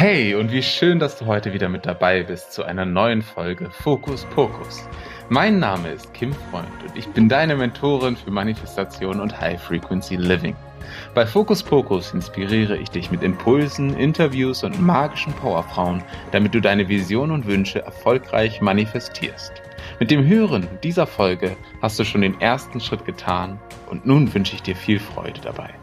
Hey und wie schön, dass du heute wieder mit dabei bist zu einer neuen Folge Fokus Pokus. Mein Name ist Kim Freund und ich bin deine Mentorin für Manifestation und High Frequency Living. Bei Fokus Pokus inspiriere ich dich mit Impulsen, Interviews und magischen Powerfrauen, damit du deine Vision und Wünsche erfolgreich manifestierst. Mit dem Hören dieser Folge hast du schon den ersten Schritt getan und nun wünsche ich dir viel Freude dabei.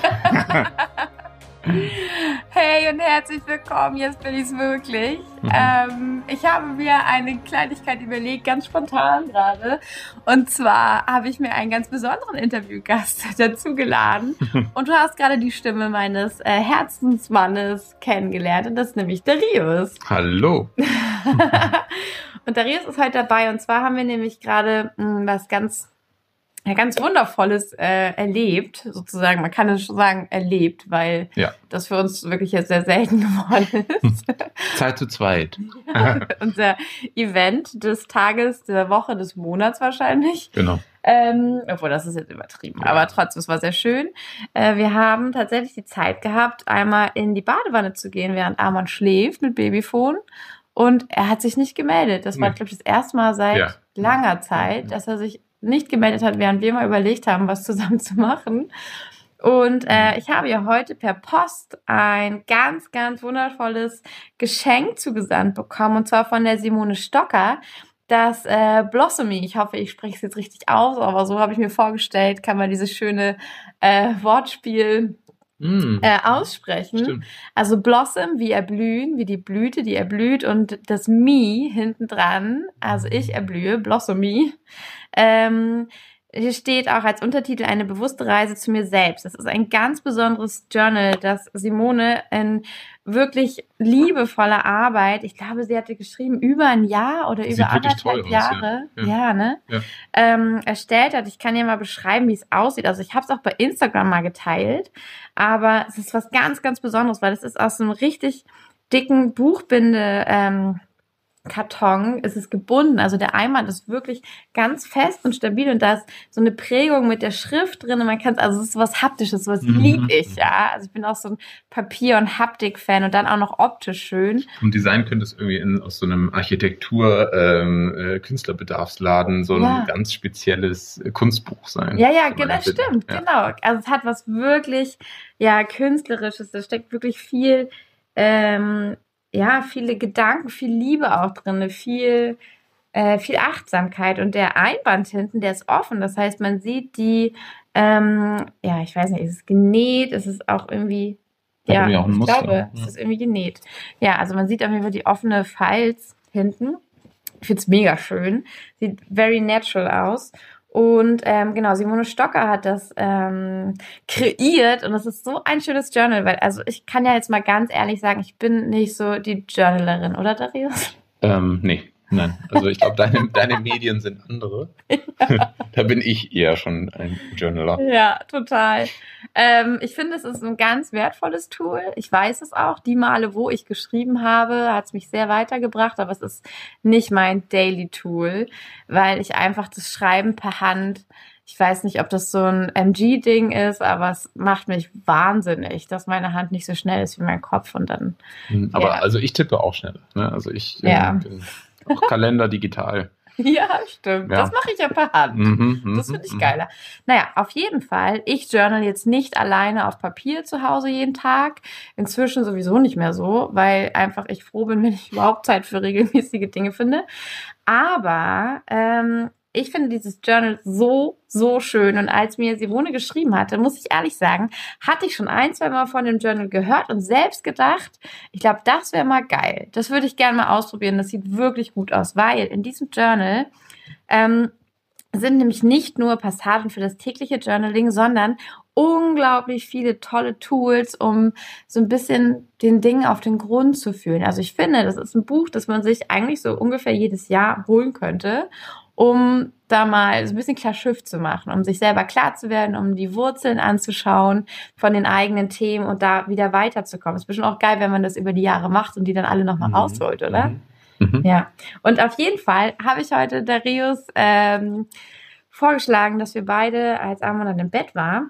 Hey und herzlich willkommen, jetzt bin ich es wirklich. Mhm. Ähm, ich habe mir eine Kleinigkeit überlegt, ganz spontan gerade. Und zwar habe ich mir einen ganz besonderen Interviewgast dazu geladen. und du hast gerade die Stimme meines äh, Herzensmannes kennengelernt. Und das ist nämlich Darius. Hallo. und Darius ist heute dabei. Und zwar haben wir nämlich gerade hm, was ganz ja, ganz Wundervolles äh, erlebt, sozusagen. Man kann es schon sagen, erlebt, weil ja. das für uns wirklich jetzt sehr selten geworden ist. Zeit zu zweit. Unser Event des Tages, der Woche, des Monats wahrscheinlich. Genau. Ähm, obwohl, das ist jetzt übertrieben. Ja. Aber trotzdem, es war sehr schön. Äh, wir haben tatsächlich die Zeit gehabt, einmal in die Badewanne zu gehen, während Arman schläft mit Babyphone. Und er hat sich nicht gemeldet. Das war, nee. glaube ich, das erste Mal seit ja. langer Zeit, dass er sich nicht gemeldet hat, während wir mal überlegt haben, was zusammen zu machen. Und äh, ich habe ja heute per Post ein ganz, ganz wundervolles Geschenk zugesandt bekommen, und zwar von der Simone Stocker. Das äh, Blossomy, ich hoffe, ich spreche es jetzt richtig aus, aber so habe ich mir vorgestellt, kann man dieses schöne äh, Wortspiel mm. äh, aussprechen. Stimmt. Also Blossom, wie erblühen, wie die Blüte, die erblüht und das Me hinten dran, also ich erblühe, Blossomy. Ähm, hier steht auch als Untertitel eine bewusste Reise zu mir selbst. Das ist ein ganz besonderes Journal, das Simone in wirklich liebevoller Arbeit, ich glaube, sie hatte geschrieben über ein Jahr oder Sieht über anderthalb Jahre, aus, ja. Ja. ja. ne, ja. Ähm, erstellt hat. Ich kann dir mal beschreiben, wie es aussieht. Also ich habe es auch bei Instagram mal geteilt, aber es ist was ganz, ganz Besonderes, weil es ist aus einem richtig dicken Buchbinde. Ähm, Karton ist es gebunden. Also der Eimer ist wirklich ganz fest und stabil und da ist so eine Prägung mit der Schrift drin. Und man kann es, also es ist was Haptisches, was mhm. lieb ich, ja. Also ich bin auch so ein Papier- und Haptik-Fan und dann auch noch optisch schön. Und Design könnte es irgendwie in, aus so einem Architektur, ähm, äh, Künstlerbedarfsladen so ein ja. ganz spezielles Kunstbuch sein. Ja, ja, genau, stimmt, ja. genau. Also es hat was wirklich, ja, künstlerisches. Da steckt wirklich viel, ähm, ja, viele Gedanken, viel Liebe auch drin, viel, äh, viel Achtsamkeit. Und der Einband hinten, der ist offen. Das heißt, man sieht die, ähm, ja, ich weiß nicht, ist es genäht? Ist es auch irgendwie, ja, ja ich Muster. glaube, ja. es ist irgendwie genäht. Ja, also man sieht auf jeden Fall die offene Falz hinten. Ich finde es mega schön. Sieht very natural aus. Und ähm, genau, Simone Stocker hat das ähm, kreiert und das ist so ein schönes Journal, weil also ich kann ja jetzt mal ganz ehrlich sagen, ich bin nicht so die Journalerin, oder Darius? Ähm, nee. Nein, also ich glaube, deine, deine Medien sind andere. Ja. da bin ich eher schon ein Journaler. Ja, total. Ähm, ich finde, es ist ein ganz wertvolles Tool. Ich weiß es auch. Die Male, wo ich geschrieben habe, hat es mich sehr weitergebracht, aber es ist nicht mein Daily Tool, weil ich einfach das Schreiben per Hand ich weiß nicht, ob das so ein MG-Ding ist, aber es macht mich wahnsinnig, dass meine Hand nicht so schnell ist wie mein Kopf und dann. Hm, aber ja. also ich tippe auch schnell. Ne? Also ich ja. äh, auch Kalender digital. Ja, stimmt. Ja. Das mache ich ja per Hand. Mhm, mhm das finde ich mhm. geiler. Naja, auf jeden Fall. Ich journal jetzt nicht alleine auf Papier zu Hause jeden Tag. Inzwischen sowieso nicht mehr so, weil einfach ich froh bin, wenn ich überhaupt Zeit für regelmäßige Dinge finde. Aber ähm, ich finde dieses Journal so, so schön. Und als mir Simone geschrieben hatte, muss ich ehrlich sagen, hatte ich schon ein, zwei Mal von dem Journal gehört und selbst gedacht, ich glaube, das wäre mal geil. Das würde ich gerne mal ausprobieren. Das sieht wirklich gut aus, weil in diesem Journal ähm, sind nämlich nicht nur Passagen für das tägliche Journaling, sondern unglaublich viele tolle Tools, um so ein bisschen den Dingen auf den Grund zu fühlen. Also ich finde, das ist ein Buch, das man sich eigentlich so ungefähr jedes Jahr holen könnte um da mal so ein bisschen klar Schiff zu machen, um sich selber klar zu werden, um die Wurzeln anzuschauen von den eigenen Themen und da wieder weiterzukommen. Ist bestimmt auch geil, wenn man das über die Jahre macht und die dann alle nochmal mhm. rausholt, oder? Mhm. mhm. Ja. Und auf jeden Fall habe ich heute Darius ähm, vorgeschlagen, dass wir beide, als Amon dann im Bett war,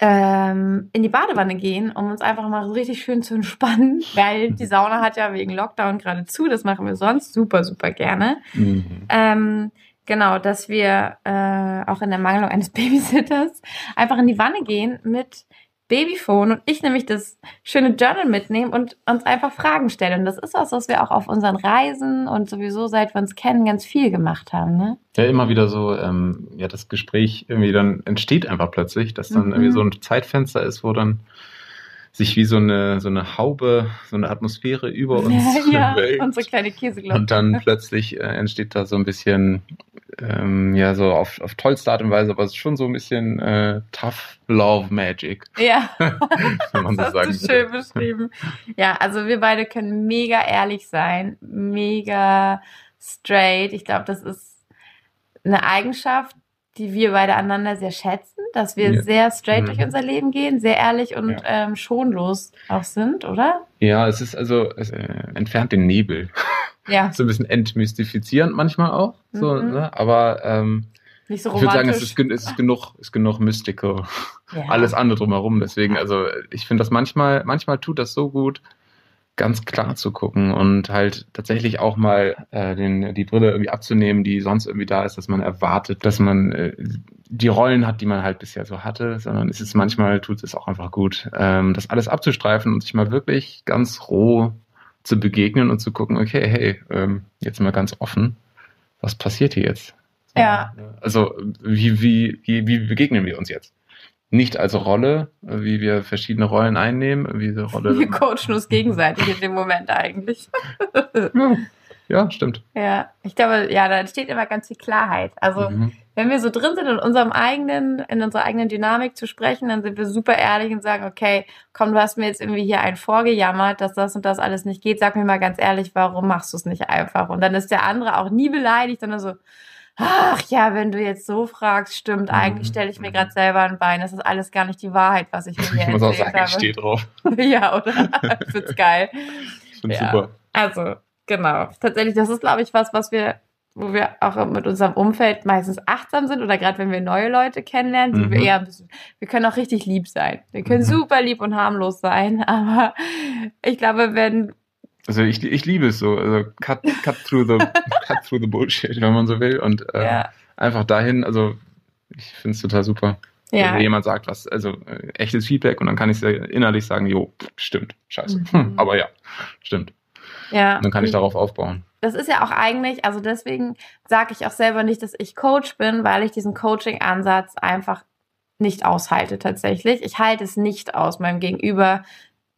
ähm, in die Badewanne gehen, um uns einfach mal so richtig schön zu entspannen, weil die Sauna hat ja wegen Lockdown gerade zu. Das machen wir sonst super, super gerne. Mhm. Ähm, genau, dass wir äh, auch in der Mangelung eines Babysitters einfach in die Wanne gehen mit Babyphone und ich nämlich das schöne Journal mitnehmen und uns einfach Fragen stellen. Und das ist was, was wir auch auf unseren Reisen und sowieso seit wir uns kennen ganz viel gemacht haben. Ne? Ja, immer wieder so, ähm, ja, das Gespräch irgendwie dann entsteht einfach plötzlich, dass dann mhm. irgendwie so ein Zeitfenster ist, wo dann sich wie so eine, so eine Haube, so eine Atmosphäre über uns ja, ja, unsere kleine Käseglocke. Und dann plötzlich äh, entsteht da so ein bisschen, ähm, ja, so auf, auf tollste Art und Weise, aber es ist schon so ein bisschen äh, Tough Love Magic. Ja, wenn man so das sagen hast du schön beschrieben. Ja, also wir beide können mega ehrlich sein, mega straight. Ich glaube, das ist eine Eigenschaft, die wir beide aneinander sehr schätzen, dass wir ja. sehr straight mhm. durch unser Leben gehen, sehr ehrlich und ja. ähm, schonlos auch sind, oder? Ja, es ist also, es äh, entfernt den Nebel. Ja. so ein bisschen entmystifizierend manchmal auch, so, mhm. ne? aber ähm, nicht so romantisch. Ich würde sagen, es ist, es ist genug, ist genug mystical. Ja. Alles andere drumherum. Deswegen, also ich finde das manchmal, manchmal tut das so gut, ganz klar zu gucken und halt tatsächlich auch mal äh, den, die Brille irgendwie abzunehmen, die sonst irgendwie da ist, dass man erwartet, dass man äh, die Rollen hat, die man halt bisher so hatte, sondern es ist manchmal tut es auch einfach gut, ähm, das alles abzustreifen und sich mal wirklich ganz roh zu begegnen und zu gucken, okay, hey, ähm, jetzt mal ganz offen, was passiert hier jetzt? Ja. Also wie, wie, wie, wie begegnen wir uns jetzt? Nicht als Rolle, wie wir verschiedene Rollen einnehmen, wie diese Rolle. Wir coachen uns gegenseitig in dem Moment eigentlich. ja, ja, stimmt. Ja, ich glaube, ja, da entsteht immer ganz viel Klarheit. Also, mhm. wenn wir so drin sind in unserem eigenen, in unserer eigenen Dynamik zu sprechen, dann sind wir super ehrlich und sagen, okay, komm, du hast mir jetzt irgendwie hier einen vorgejammert, dass das und das alles nicht geht. Sag mir mal ganz ehrlich, warum machst du es nicht einfach? Und dann ist der andere auch nie beleidigt, sondern so, ach ja, wenn du jetzt so fragst, stimmt, eigentlich mhm. stelle ich mir gerade selber ein Bein. Das ist alles gar nicht die Wahrheit, was ich mir hier Ich muss auch sagen, habe. ich stehe drauf. ja, oder? Ich find's geil. Ich find's ja. super. Also, genau. Tatsächlich, das ist, glaube ich, was, was wir, wo wir auch mit unserem Umfeld meistens achtsam sind oder gerade wenn wir neue Leute kennenlernen, sind mhm. wir eher ein bisschen, wir können auch richtig lieb sein. Wir können mhm. super lieb und harmlos sein, aber ich glaube, wenn also ich, ich liebe es so, also cut, cut through the cut through the bullshit, wenn man so will. Und äh, ja. einfach dahin, also ich finde es total super. Ja. Wenn jemand sagt, was, also äh, echtes Feedback und dann kann ich innerlich sagen, jo, stimmt, scheiße. Mhm. Hm, aber ja, stimmt. Ja. Und dann kann ich darauf aufbauen. Das ist ja auch eigentlich, also deswegen sage ich auch selber nicht, dass ich Coach bin, weil ich diesen Coaching-Ansatz einfach nicht aushalte tatsächlich. Ich halte es nicht aus, meinem Gegenüber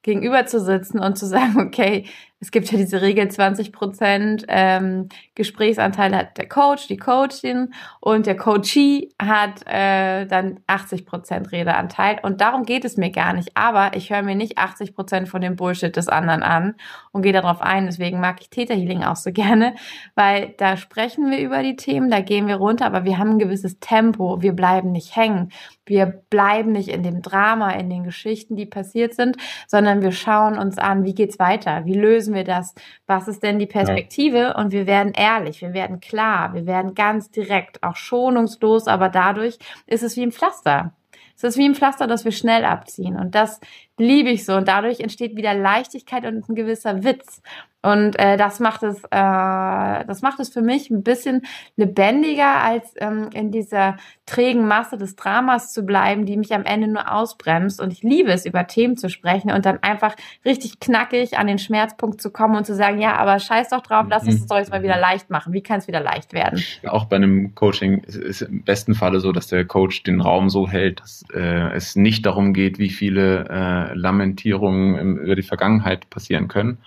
gegenüber zu sitzen und zu sagen, okay, es gibt ja diese Regel 20 Prozent ähm, Gesprächsanteil hat der Coach, die Coachin und der Coachee hat äh, dann 80 Prozent Redeanteil und darum geht es mir gar nicht. Aber ich höre mir nicht 80 Prozent von dem Bullshit des anderen an und gehe darauf ein. Deswegen mag ich Theta Healing auch so gerne, weil da sprechen wir über die Themen, da gehen wir runter, aber wir haben ein gewisses Tempo. Wir bleiben nicht hängen. Wir bleiben nicht in dem Drama, in den Geschichten, die passiert sind, sondern wir schauen uns an, wie geht's weiter? Wie lösen wir das? Was ist denn die Perspektive? Ja. Und wir werden ehrlich, wir werden klar, wir werden ganz direkt, auch schonungslos, aber dadurch ist es wie ein Pflaster. Es ist wie ein Pflaster, das wir schnell abziehen. Und das liebe ich so. Und dadurch entsteht wieder Leichtigkeit und ein gewisser Witz. Und äh, das macht es, äh, das macht es für mich ein bisschen lebendiger, als ähm, in dieser trägen Masse des Dramas zu bleiben, die mich am Ende nur ausbremst. Und ich liebe es, über Themen zu sprechen und dann einfach richtig knackig an den Schmerzpunkt zu kommen und zu sagen, ja, aber scheiß doch drauf, lass uns das doch jetzt mal wieder leicht machen. Wie kann es wieder leicht werden? Auch bei einem Coaching ist es im besten Falle so, dass der Coach den Raum so hält, dass äh, es nicht darum geht, wie viele äh, Lamentierungen im, über die Vergangenheit passieren können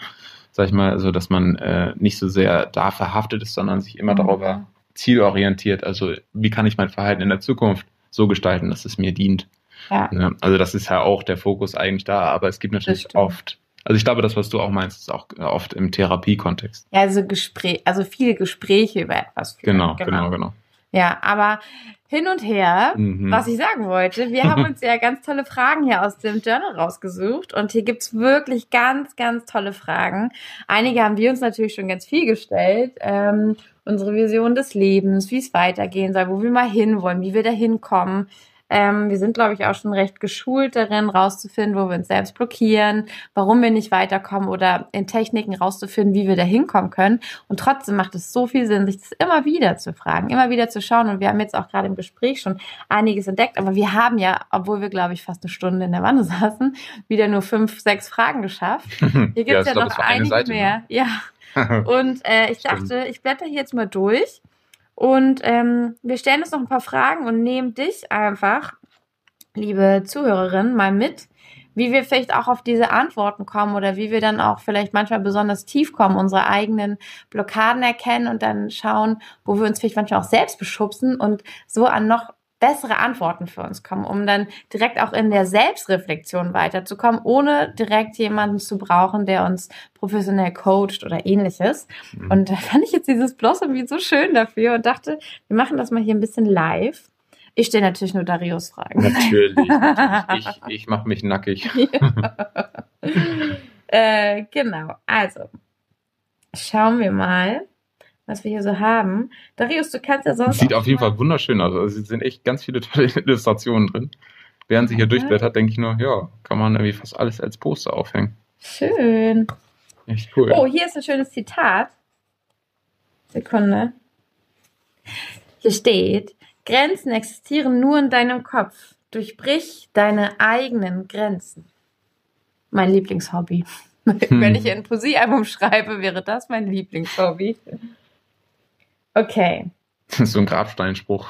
sag ich mal, also dass man äh, nicht so sehr da verhaftet ist, sondern sich immer mhm. darüber zielorientiert. Also wie kann ich mein Verhalten in der Zukunft so gestalten, dass es mir dient. Ja. ja. Also das ist ja auch der Fokus eigentlich da, aber es gibt natürlich oft also ich glaube, das, was du auch meinst, ist auch oft im Therapiekontext. Ja, also Gespräch, also viele Gespräche über etwas führen. Genau, genau, genau, genau. Ja, aber hin und her, mhm. was ich sagen wollte, wir haben uns ja ganz tolle Fragen hier aus dem Journal rausgesucht und hier gibt's wirklich ganz, ganz tolle Fragen. Einige haben wir uns natürlich schon ganz viel gestellt. Ähm, unsere Vision des Lebens, wie es weitergehen soll, wo wir mal hinwollen, wie wir da hinkommen. Ähm, wir sind, glaube ich, auch schon recht geschult darin, rauszufinden, wo wir uns selbst blockieren, warum wir nicht weiterkommen oder in Techniken rauszufinden, wie wir da hinkommen können. Und trotzdem macht es so viel Sinn, sich das immer wieder zu fragen, immer wieder zu schauen. Und wir haben jetzt auch gerade im Gespräch schon einiges entdeckt, aber wir haben ja, obwohl wir, glaube ich, fast eine Stunde in der Wanne saßen, wieder nur fünf, sechs Fragen geschafft. Hier gibt es ja, ja noch einige Seite, mehr. Ne? Ja. Und äh, ich dachte, ich blätter hier jetzt mal durch und ähm, wir stellen uns noch ein paar Fragen und nehmen dich einfach, liebe Zuhörerin, mal mit, wie wir vielleicht auch auf diese Antworten kommen oder wie wir dann auch vielleicht manchmal besonders tief kommen, unsere eigenen Blockaden erkennen und dann schauen, wo wir uns vielleicht manchmal auch selbst beschubsen und so an noch bessere Antworten für uns kommen, um dann direkt auch in der Selbstreflexion weiterzukommen, ohne direkt jemanden zu brauchen, der uns professionell coacht oder ähnliches. Mhm. Und da fand ich jetzt dieses Blossom wie so schön dafür und dachte, wir machen das mal hier ein bisschen live. Ich stelle natürlich nur Darius Fragen. Natürlich. natürlich. Ich, ich mache mich nackig. äh, genau. Also, schauen wir mal was wir hier so haben. Darius, du kannst ja sonst. Sieht auf jeden Fall wunderschön aus. Also es sind echt ganz viele tolle Illustrationen drin. Während sie hier durchblättert, denke ich nur, ja, kann man irgendwie fast alles als Poster aufhängen. Schön. Echt cool. Oh, hier ist ein schönes Zitat. Sekunde. Hier steht, Grenzen existieren nur in deinem Kopf. Durchbrich deine eigenen Grenzen. Mein Lieblingshobby. Hm. Wenn ich ein Poesiealbum schreibe, wäre das mein Lieblingshobby. Okay. Das ist so ein Grabsteinspruch.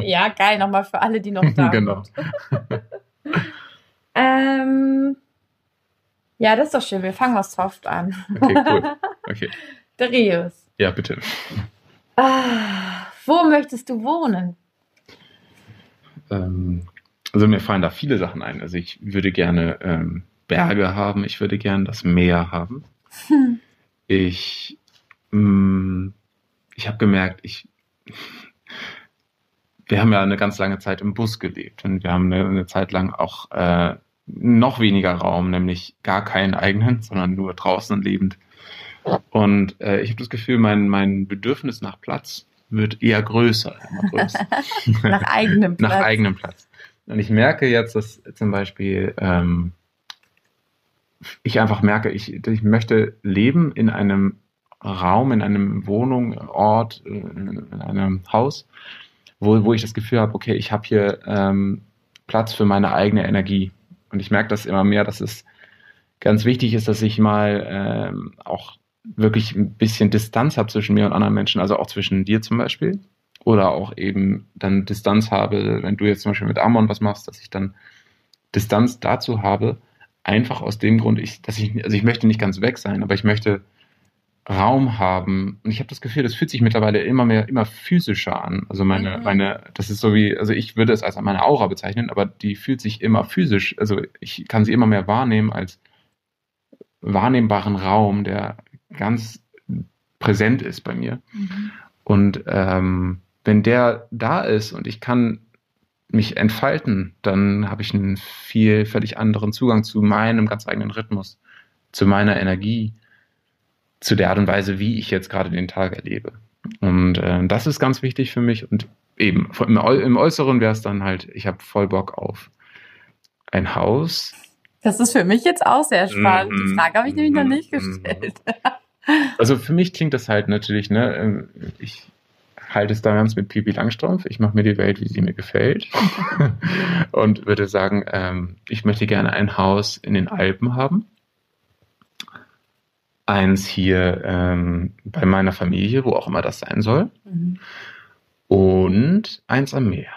ja, geil, nochmal für alle, die noch da sind. Genau. ähm, ja, das ist doch schön. Wir fangen was soft an. Okay, cool. Okay. Darius. Ja, bitte. Ah, wo möchtest du wohnen? Ähm, also mir fallen da viele Sachen ein. Also ich würde gerne ähm, Berge haben, ich würde gerne das Meer haben. Hm. Ich mh, mm, ich habe gemerkt, ich, wir haben ja eine ganz lange Zeit im Bus gelebt und wir haben eine, eine Zeit lang auch äh, noch weniger Raum, nämlich gar keinen eigenen, sondern nur draußen lebend. Und äh, ich habe das Gefühl, mein, mein Bedürfnis nach Platz wird eher größer, größer. nach eigenem Platz. nach eigenem Platz. Und ich merke jetzt, dass zum Beispiel ähm, ich einfach merke, ich, ich möchte leben in einem Raum, in einem Wohnung, Ort, äh, in einem Haus, wo, wo ich das Gefühl habe, okay, ich habe hier ähm, Platz für meine eigene Energie. Und ich merke das immer mehr, dass es ganz wichtig ist, dass ich mal ähm, auch wirklich ein bisschen Distanz habe zwischen mir und anderen Menschen, also auch zwischen dir zum Beispiel. Oder auch eben dann Distanz habe, wenn du jetzt zum Beispiel mit Amon was machst, dass ich dann Distanz dazu habe, einfach aus dem Grund, ich, dass ich, also ich möchte nicht ganz weg sein, aber ich möchte Raum haben. Und ich habe das Gefühl, das fühlt sich mittlerweile immer mehr, immer physischer an. Also meine, mhm. meine, das ist so wie, also ich würde es als meine Aura bezeichnen, aber die fühlt sich immer physisch, also ich kann sie immer mehr wahrnehmen als wahrnehmbaren Raum, der ganz präsent ist bei mir. Mhm. Und ähm, wenn der da ist und ich kann mich entfalten, dann habe ich einen viel völlig anderen Zugang zu meinem ganz eigenen Rhythmus, zu meiner Energie zu der Art und Weise, wie ich jetzt gerade den Tag erlebe. Und äh, das ist ganz wichtig für mich. Und eben im, im Äußeren wäre es dann halt, ich habe voll Bock auf ein Haus. Das ist für mich jetzt auch sehr spannend. Die Frage habe ich nämlich noch nicht mhm. gestellt. also für mich klingt das halt natürlich, ne, ähm, ich halte es da ganz mit Pipi Langstrumpf. Ich mache mir die Welt, wie sie mir gefällt. und würde sagen, ähm, ich möchte gerne ein Haus in den Alpen haben eins hier ähm, bei meiner Familie, wo auch immer das sein soll, mhm. und eins am Meer.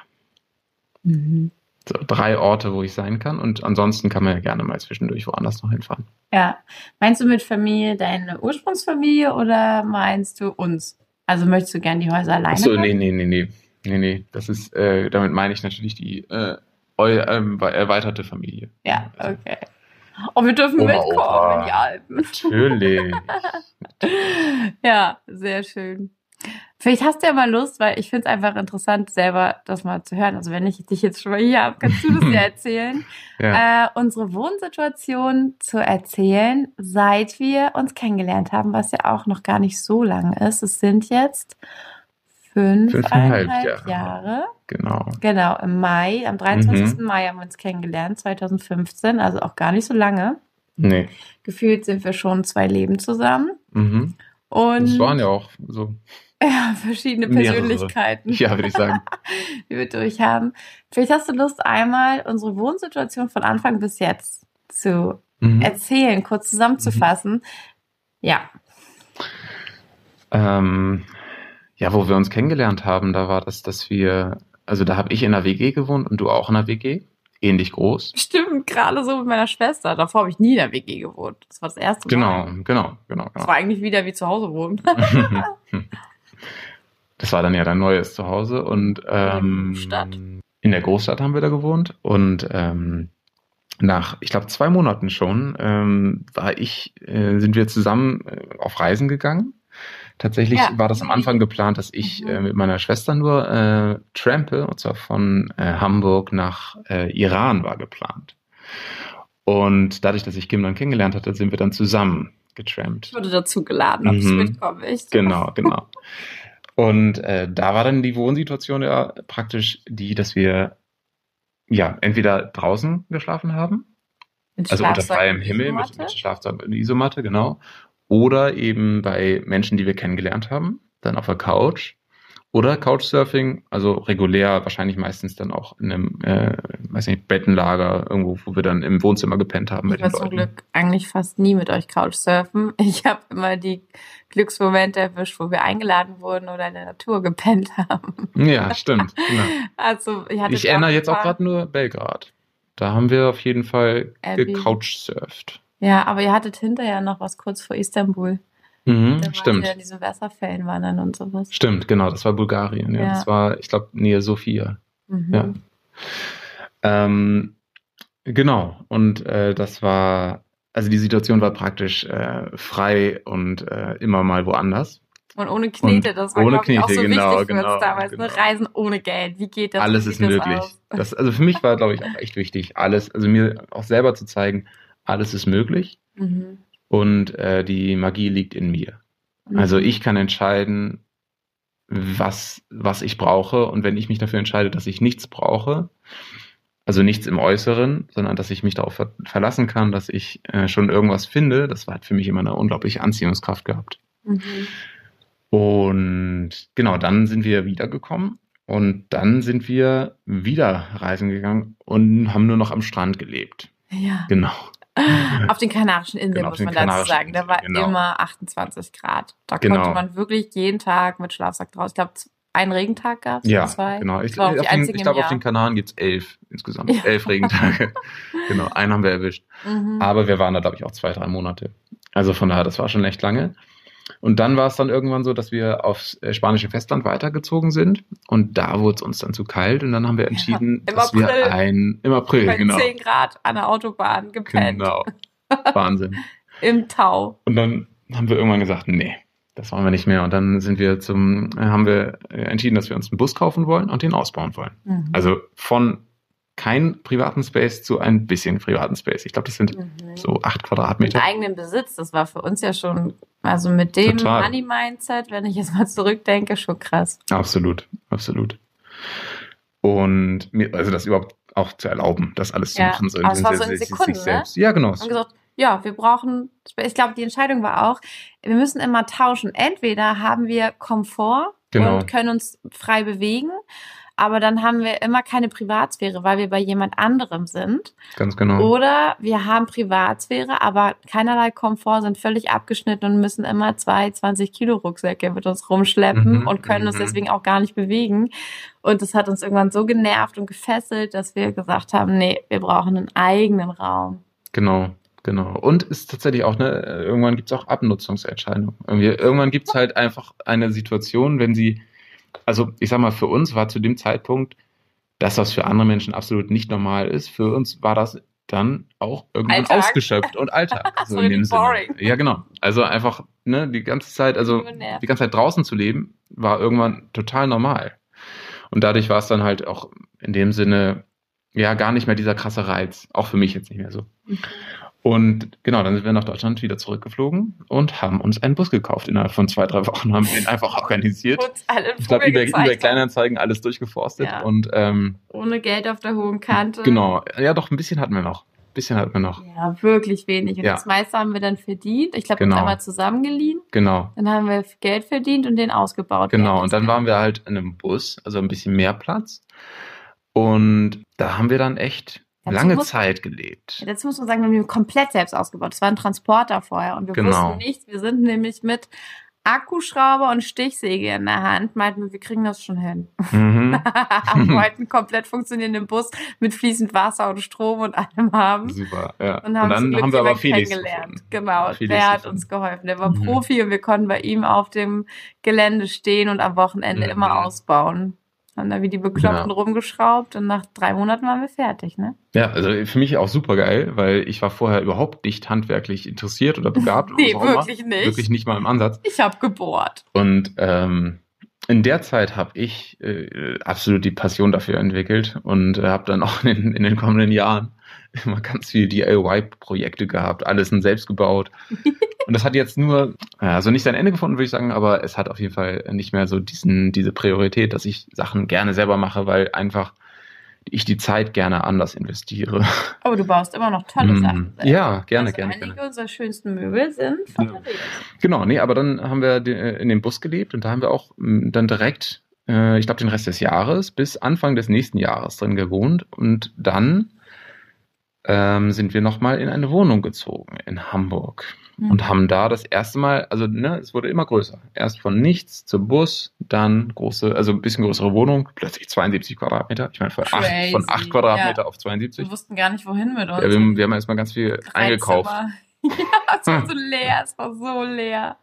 Mhm. So, drei Orte, wo ich sein kann und ansonsten kann man ja gerne mal zwischendurch woanders noch hinfahren. Ja. Meinst du mit Familie deine Ursprungsfamilie oder meinst du uns? Also möchtest du gerne die Häuser alleine? Achso, nee, nee, nee, nee. Nee, nee. Das ist, äh, damit meine ich natürlich die äh, ähm, erweiterte Familie. Ja, okay. Und wir dürfen Oma, mitkommen Opa. in die Alpen. Natürlich. ja, sehr schön. Vielleicht hast du ja mal Lust, weil ich finde es einfach interessant, selber das mal zu hören. Also wenn ich dich jetzt schon mal hier habe, kannst du das ja erzählen. ja. Äh, unsere Wohnsituation zu erzählen, seit wir uns kennengelernt haben, was ja auch noch gar nicht so lange ist. Es sind jetzt fünfeinhalb Fünfeinhalb Jahre. Jahre. Genau. Genau, im Mai, am 23. Mai haben wir uns kennengelernt, 2015, also auch gar nicht so lange. Nee. Gefühlt sind wir schon zwei Leben zusammen. Mhm. Und Das waren ja auch so, ja, verschiedene Mehrere. Persönlichkeiten, ja, würde ich sagen. die wir durchhaben. Vielleicht hast du Lust, einmal unsere Wohnsituation von Anfang bis jetzt zu Mhm. erzählen, kurz zusammenzufassen. Ja, Ähm, ja, wo wir uns kennengelernt haben, da war das, dass wir, also da habe ich in einer WG gewohnt und du auch in einer WG, ähnlich groß. stimmt, gerade so mit meiner Schwester. Davor habe ich nie in der WG gewohnt. Das war das erste Genau, Mal. genau, genau, Das genau. war eigentlich wieder wie zu Hause wohnen. Das war dann ja dein neues Zuhause und ähm, Großstadt. in der Großstadt haben wir da gewohnt und ähm, nach, ich glaube, zwei Monaten schon ähm, war ich, äh, sind wir zusammen äh, auf Reisen gegangen. Tatsächlich Ja. war das am Anfang geplant, dass ich Mhm. äh, mit meiner Schwester nur äh, trampe, und zwar von äh, Hamburg nach äh, Iran war geplant. Und dadurch, dass ich Kim dann kennengelernt hatte, sind wir dann zusammen getrampt. Ich wurde dazu geladen, ob ich Mhm. mitkomme. Echt? Genau, genau. Und äh, da war dann die Wohnsituation ja praktisch die, dass wir ja entweder draußen geschlafen haben, Mit also unter freiem Himmel mit, mit Schlafsack und Isomatte, genau. Oder eben bei Menschen, die wir kennengelernt haben, dann auf der Couch. Oder Couchsurfing, also regulär, wahrscheinlich meistens dann auch in einem, äh, weiß nicht, Bettenlager, irgendwo, wo wir dann im Wohnzimmer gepennt haben Ich war zum. Glück eigentlich fast nie mit euch Couchsurfen. Ich habe immer die Glücksmomente erwischt, wo wir eingeladen wurden oder in der Natur gepennt haben. Ja, stimmt. Genau. Also ich Ich erinnere jetzt auch gerade nur Belgrad. Da haben wir auf jeden Fall Abbey. gecouchsurft. Ja, aber ihr hattet hinterher noch was kurz vor Istanbul. Mhm, Da stimmt. ihr in diesen Wasserfällen wandern und sowas. Stimmt, genau, das war Bulgarien. Ja, Ja. Das war, ich glaube, Nähe Sofia. Mhm. Ja. Ähm, genau, und äh, das war, also die Situation war praktisch äh, frei und äh, immer mal woanders. Und ohne Knete, Und das war ohne glaub ich, auch Knete, so genau, wichtig für genau, uns damals. Ne? genau. Reisen ohne Geld. Wie geht das? Alles Wie ist möglich. Das, also für mich war, glaube ich, auch echt wichtig, alles, also mir auch selber zu zeigen, alles ist möglich Mhm. und äh, die Magie liegt in mir. Also Mhm. ich kann entscheiden, was, was ich brauche. Und wenn ich mich dafür entscheide, dass ich nichts brauche, also nichts im Äußeren, sondern dass ich mich darauf ver verlassen kann, dass ich äh, schon irgendwas finde, das hat für mich immer eine unglaubliche Anziehungskraft gehabt. Mhm. Und genau, dann sind wir wiedergekommen und dann sind wir wieder reisen gegangen und haben nur noch am Strand gelebt. Ja. Genau. Auf den Kanarischen Inseln Genau, auf muss man dazu sagen. Da war genau. immer 28 Grad. Da Genau. konnte man wirklich jeden Tag mit Schlafsack draus. Ich glaube, einen Regentag gab es. Ja, zwei. genau. Ich, auf ich glaube, auf Jahr. den Kanaren gibt's elf insgesamt. Ja. Elf Regentage. genau, einen haben wir erwischt. Mhm. Aber wir waren da, glaube ich, auch zwei, drei Monate. Also von daher, das war schon echt lange. Und dann war es dann irgendwann so, dass wir aufs äh, spanische Festland weitergezogen sind. Und da wurde es uns dann zu kalt. Und dann haben wir entschieden, im dass April. wir ein, im April, Bei genau. 10 Grad an der Autobahn gepennt. Genau. Wahnsinn. Im Tau. Und dann haben wir irgendwann gesagt, nee, das wollen wir nicht mehr. Und dann sind wir zum, äh, haben wir äh, entschieden, dass wir uns einen Bus kaufen wollen und den ausbauen wollen. Mhm. Also von kein privaten Space zu ein bisschen privaten Space. Ich glaube, das sind Mhm. so acht Mit Quadratmeter. eigenem Besitz, das war für uns ja schon, also mit dem Total. Money-Mindset, wenn ich jetzt mal zurückdenke, schon krass. Absolut, absolut. Und mir, also das überhaupt auch zu erlauben, das alles zu Ja, machen. So aber es war so in sich- sich Sekunden, ne? selbst. Ja, genau. Und gesagt, ja, wir brauchen, ich glaube, die Entscheidung war auch, wir müssen immer tauschen. Entweder haben wir Komfort Genau. und können uns frei bewegen, aber dann haben wir immer keine Privatsphäre, weil wir bei jemand anderem sind. Ganz genau. Oder wir haben Privatsphäre, aber keinerlei Komfort, sind völlig abgeschnitten und müssen immer zwei 20 Kilo Rucksäcke mit uns rumschleppen Mhm, und können uns mhm. deswegen auch gar nicht bewegen. Und das hat uns irgendwann so genervt und gefesselt, dass wir gesagt haben, nee, wir brauchen einen eigenen Raum. Genau, genau. Und ist tatsächlich auch, ne, irgendwann gibt's auch Abnutzungserscheinungen. Irgendwann gibt's halt einfach eine Situation, wenn sie, also ich sag mal, für uns war zu dem Zeitpunkt das, was für andere Menschen absolut nicht normal ist, für uns war das dann auch irgendwann Alltag. ausgeschöpft und Alltag. So in dem richtig Sinne. boring. Ja, genau. Also einfach, ne, die ganze Zeit, also die ganze Zeit draußen zu leben, war irgendwann total normal. Und dadurch war es dann halt auch in dem Sinne, ja, gar nicht mehr dieser krasse Reiz. Auch für mich jetzt nicht mehr so. Und genau, dann sind wir nach Deutschland wieder zurückgeflogen und haben uns einen Bus gekauft. Innerhalb von zwei, drei Wochen haben wir ihn einfach organisiert. Uns alle Ich glaube, eBay haben. Kleinanzeigen, alles durchgeforstet. Ja. Und ähm, Ohne Geld auf der hohen Kante. genau, ja doch, ein bisschen hatten wir noch. Ein bisschen hatten wir noch. Ja, wirklich wenig. Und Ja. das meiste haben wir dann verdient. Ich glaube, wir Genau. haben einmal zusammengeliehen. Genau. Dann haben wir Geld verdient und den ausgebaut. Genau, und dann waren wir halt in einem Bus, also ein bisschen mehr Platz. Und da haben wir dann echt Dazu lange muss- Zeit gelebt. Dazu muss man sagen, wir haben ihn komplett selbst ausgebaut. Das war ein Transporter vorher und wir Genau. wussten nichts. Wir sind nämlich mit Akkuschrauber und Stichsäge in der Hand, meinten wir, wir kriegen das schon hin. Mhm. wollten einen komplett funktionierenden Bus mit fließend Wasser und Strom und allem haben. Super, ja. Und haben, zum dann Glück haben wir aber Felix kennengelernt. Genau, Felix der hat uns geholfen. Der war Mhm. Profi und wir konnten bei ihm auf dem Gelände stehen und am Wochenende Mhm. immer ausbauen. Haben da wie die Bekloppten Ja. rumgeschraubt und nach drei Monaten waren wir fertig, ne? Ja, also für mich auch super geil, weil ich war vorher überhaupt nicht handwerklich interessiert oder begabt. Nee, oder auch immer. wirklich nicht. Wirklich nicht mal im Ansatz. Ich habe gebohrt. Und ähm, in der Zeit habe ich äh, absolut die Passion dafür entwickelt und äh, habe dann auch in, in den kommenden Jahren immer ganz viele DIY-Projekte gehabt, alles selbst gebaut. und das hat jetzt nur, also nicht sein Ende gefunden, würde ich sagen, aber es hat auf jeden Fall nicht mehr so diesen, diese Priorität, dass ich Sachen gerne selber mache, weil einfach ich die Zeit gerne anders investiere. Aber du baust immer noch tolle Mm, Sachen. selber. ja, gerne, gerne, Einige gerne. unserer schönsten Möbel sind von Ja. Genau, nee, aber dann haben wir äh, in dem Bus gelebt und da haben wir auch m, dann direkt, äh, ich glaube, den Rest des Jahres bis Anfang des nächsten Jahres drin gewohnt und dann ähm, sind wir nochmal in eine Wohnung gezogen in Hamburg Mhm. und haben da das erste Mal, also ne, es wurde immer größer. Erst von nichts zu Bus, dann große, also ein bisschen größere Wohnung, plötzlich 72 Quadratmeter. Ich meine, von acht, Crazy, von acht Quadratmeter ja. auf 72. Wir wussten gar nicht, wohin mit uns. Ja, wir, haben- wir haben erstmal ganz viel Drei eingekauft. Ja, es war so leer, es war so leer.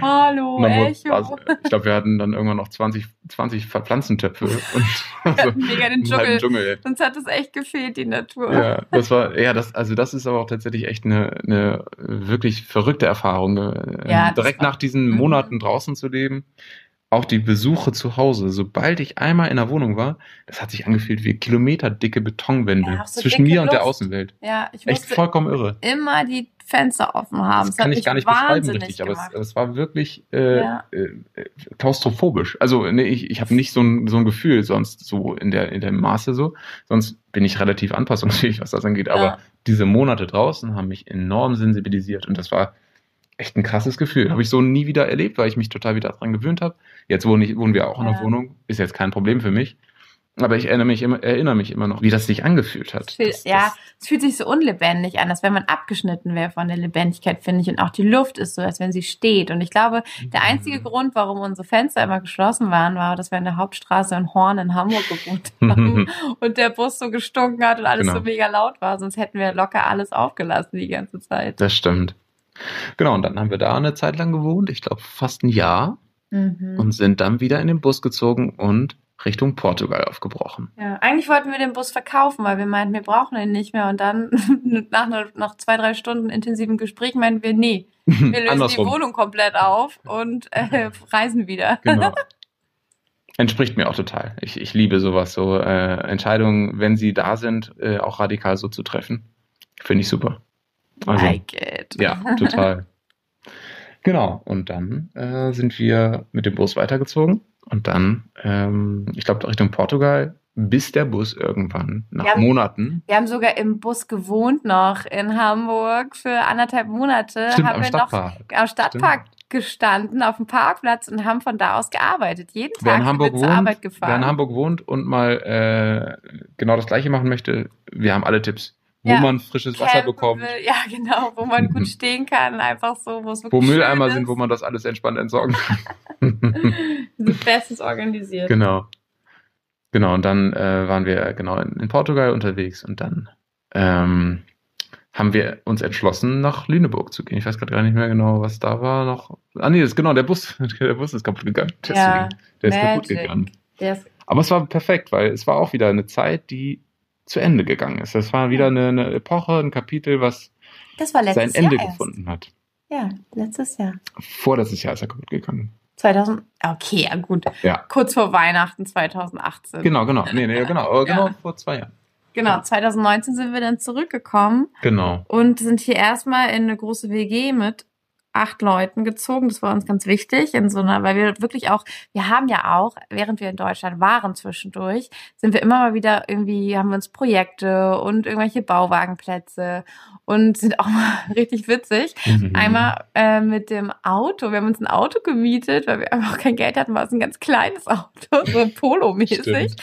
Hallo, wurde- Echo. also, ich glaube, wir hatten dann irgendwann noch 20, 20 Pflanzentöpfe und also, Mega den Dschungel. Dschungel. Uns hat es echt gefehlt, die Natur. Ja, das war, ja, das, also das ist aber auch tatsächlich echt eine, eine wirklich verrückte Erfahrung. äh, Ja, direkt nach diesen Mhm. Monaten draußen zu leben. Auch die Besuche zu Hause. Sobald ich einmal in der Wohnung war, das hat sich angefühlt wie kilometerdicke Betonwände Ja, so zwischen mir und der Luft. Außenwelt. Ja, ich Echt vollkommen irre. immer die Fenster offen haben. Das hat kann ich gar nicht beschreiben richtig, aber es, aber es war wirklich äh, Ja. äh, klaustrophobisch. Also nee, ich, ich habe nicht so ein, so ein Gefühl sonst so in der in dem Maße so. Sonst bin ich relativ anpassungsfähig, was das angeht. Aber Ja. diese Monate draußen haben mich enorm sensibilisiert und das war echt ein krasses Gefühl. Habe ich so nie wieder erlebt, weil ich mich total wieder daran gewöhnt habe. Jetzt wohne ich, wohnen wir auch in einer Ja. Wohnung, ist jetzt kein Problem für mich. Aber ich erinnere mich immer, erinnere mich immer noch, wie das sich angefühlt hat. Es fühlt, Das- ja, das- es fühlt sich so unlebendig an, als wenn man abgeschnitten wäre von der Lebendigkeit, finde ich. Und auch die Luft ist so, als wenn sie steht. Und ich glaube, der einzige Mhm. Grund, warum unsere Fenster immer geschlossen waren, war, dass wir in der Hauptstraße in Horn in Hamburg gewohnt haben und der Bus so gestunken hat und alles Genau. so mega laut war. Sonst hätten wir locker alles aufgelassen die ganze Zeit. Das stimmt. Genau, und dann haben wir da eine Zeit lang gewohnt, ich glaube fast ein Jahr, Mhm. und sind dann wieder in den Bus gezogen und Richtung Portugal aufgebrochen. Ja, eigentlich wollten wir den Bus verkaufen, weil wir meinten, wir brauchen ihn nicht mehr. Und dann nach, einer- nach zwei, drei Stunden intensiven Gespräch meinten wir, nee, wir lösen die. Wohnung komplett auf und äh, reisen wieder. Genau. Entspricht mir auch total. Ich, ich liebe sowas, so äh, Entscheidungen, wenn sie da sind, äh, auch radikal so zu treffen. Finde ich super. Also, like it. ja, total. Genau, und dann äh, sind wir mit dem Bus weitergezogen und dann, ähm, ich glaube, Richtung Portugal, bis der Bus irgendwann nach Wir haben- Monaten Wir haben sogar im Bus gewohnt noch in Hamburg für anderthalb Monate. Stimmt, haben am wir Stadtpark. noch am Stadtpark gestanden auf dem Parkplatz und haben von da aus gearbeitet. Jeden wer Tag in Hamburg wir zur wohnt, Arbeit wer gefahren. in Hamburg wohnt und mal äh, genau das gleiche machen möchte, wir haben alle Tipps, wo Ja. man frisches Wasser Campen bekommt. Ja, genau, wo man gut stehen kann, einfach so, wo es wo wirklich Mülleimer schön sind, wo man das alles entspannt entsorgen kann. Bestens organisiert. genau. Genau, und dann äh, waren wir genau in, in Portugal unterwegs und dann ähm, haben wir uns entschlossen, nach Lüneburg zu gehen. Ich weiß gerade gar nicht mehr genau, was da war noch. Ah nee, das ist genau, der Bus, der Bus ist kaputt gegangen. Deswegen, Ja, der ist kaputt Magic. gegangen. Der ist, Aber es war perfekt, weil es war auch wieder eine Zeit, die zu Ende gegangen ist. Das war wieder eine, eine Epoche, ein Kapitel, was das war letztes sein Ende Jahr erst. gefunden hat. Ja, letztes Jahr. Vor das Jahr ist er kaputt gegangen. 2000, okay, ja gut. Ja. Kurz vor Weihnachten 2018. Genau, genau. Nee, nee, genau. Ja. genau vor zwei Jahren. Genau, 2019 sind wir dann zurückgekommen Genau. und sind hier erstmal in eine große WG mit acht Leuten gezogen. Das war uns ganz wichtig in so einer, weil wir wirklich auch, wir haben ja auch, während wir in Deutschland waren zwischendurch, sind wir immer mal wieder irgendwie, haben wir uns Projekte und irgendwelche Bauwagenplätze und sind auch mal richtig witzig. Mhm. Einmal äh, mit dem Auto. Wir haben uns ein Auto gemietet, weil wir einfach kein Geld hatten, war es ein ganz kleines Auto, so Polo-mäßig.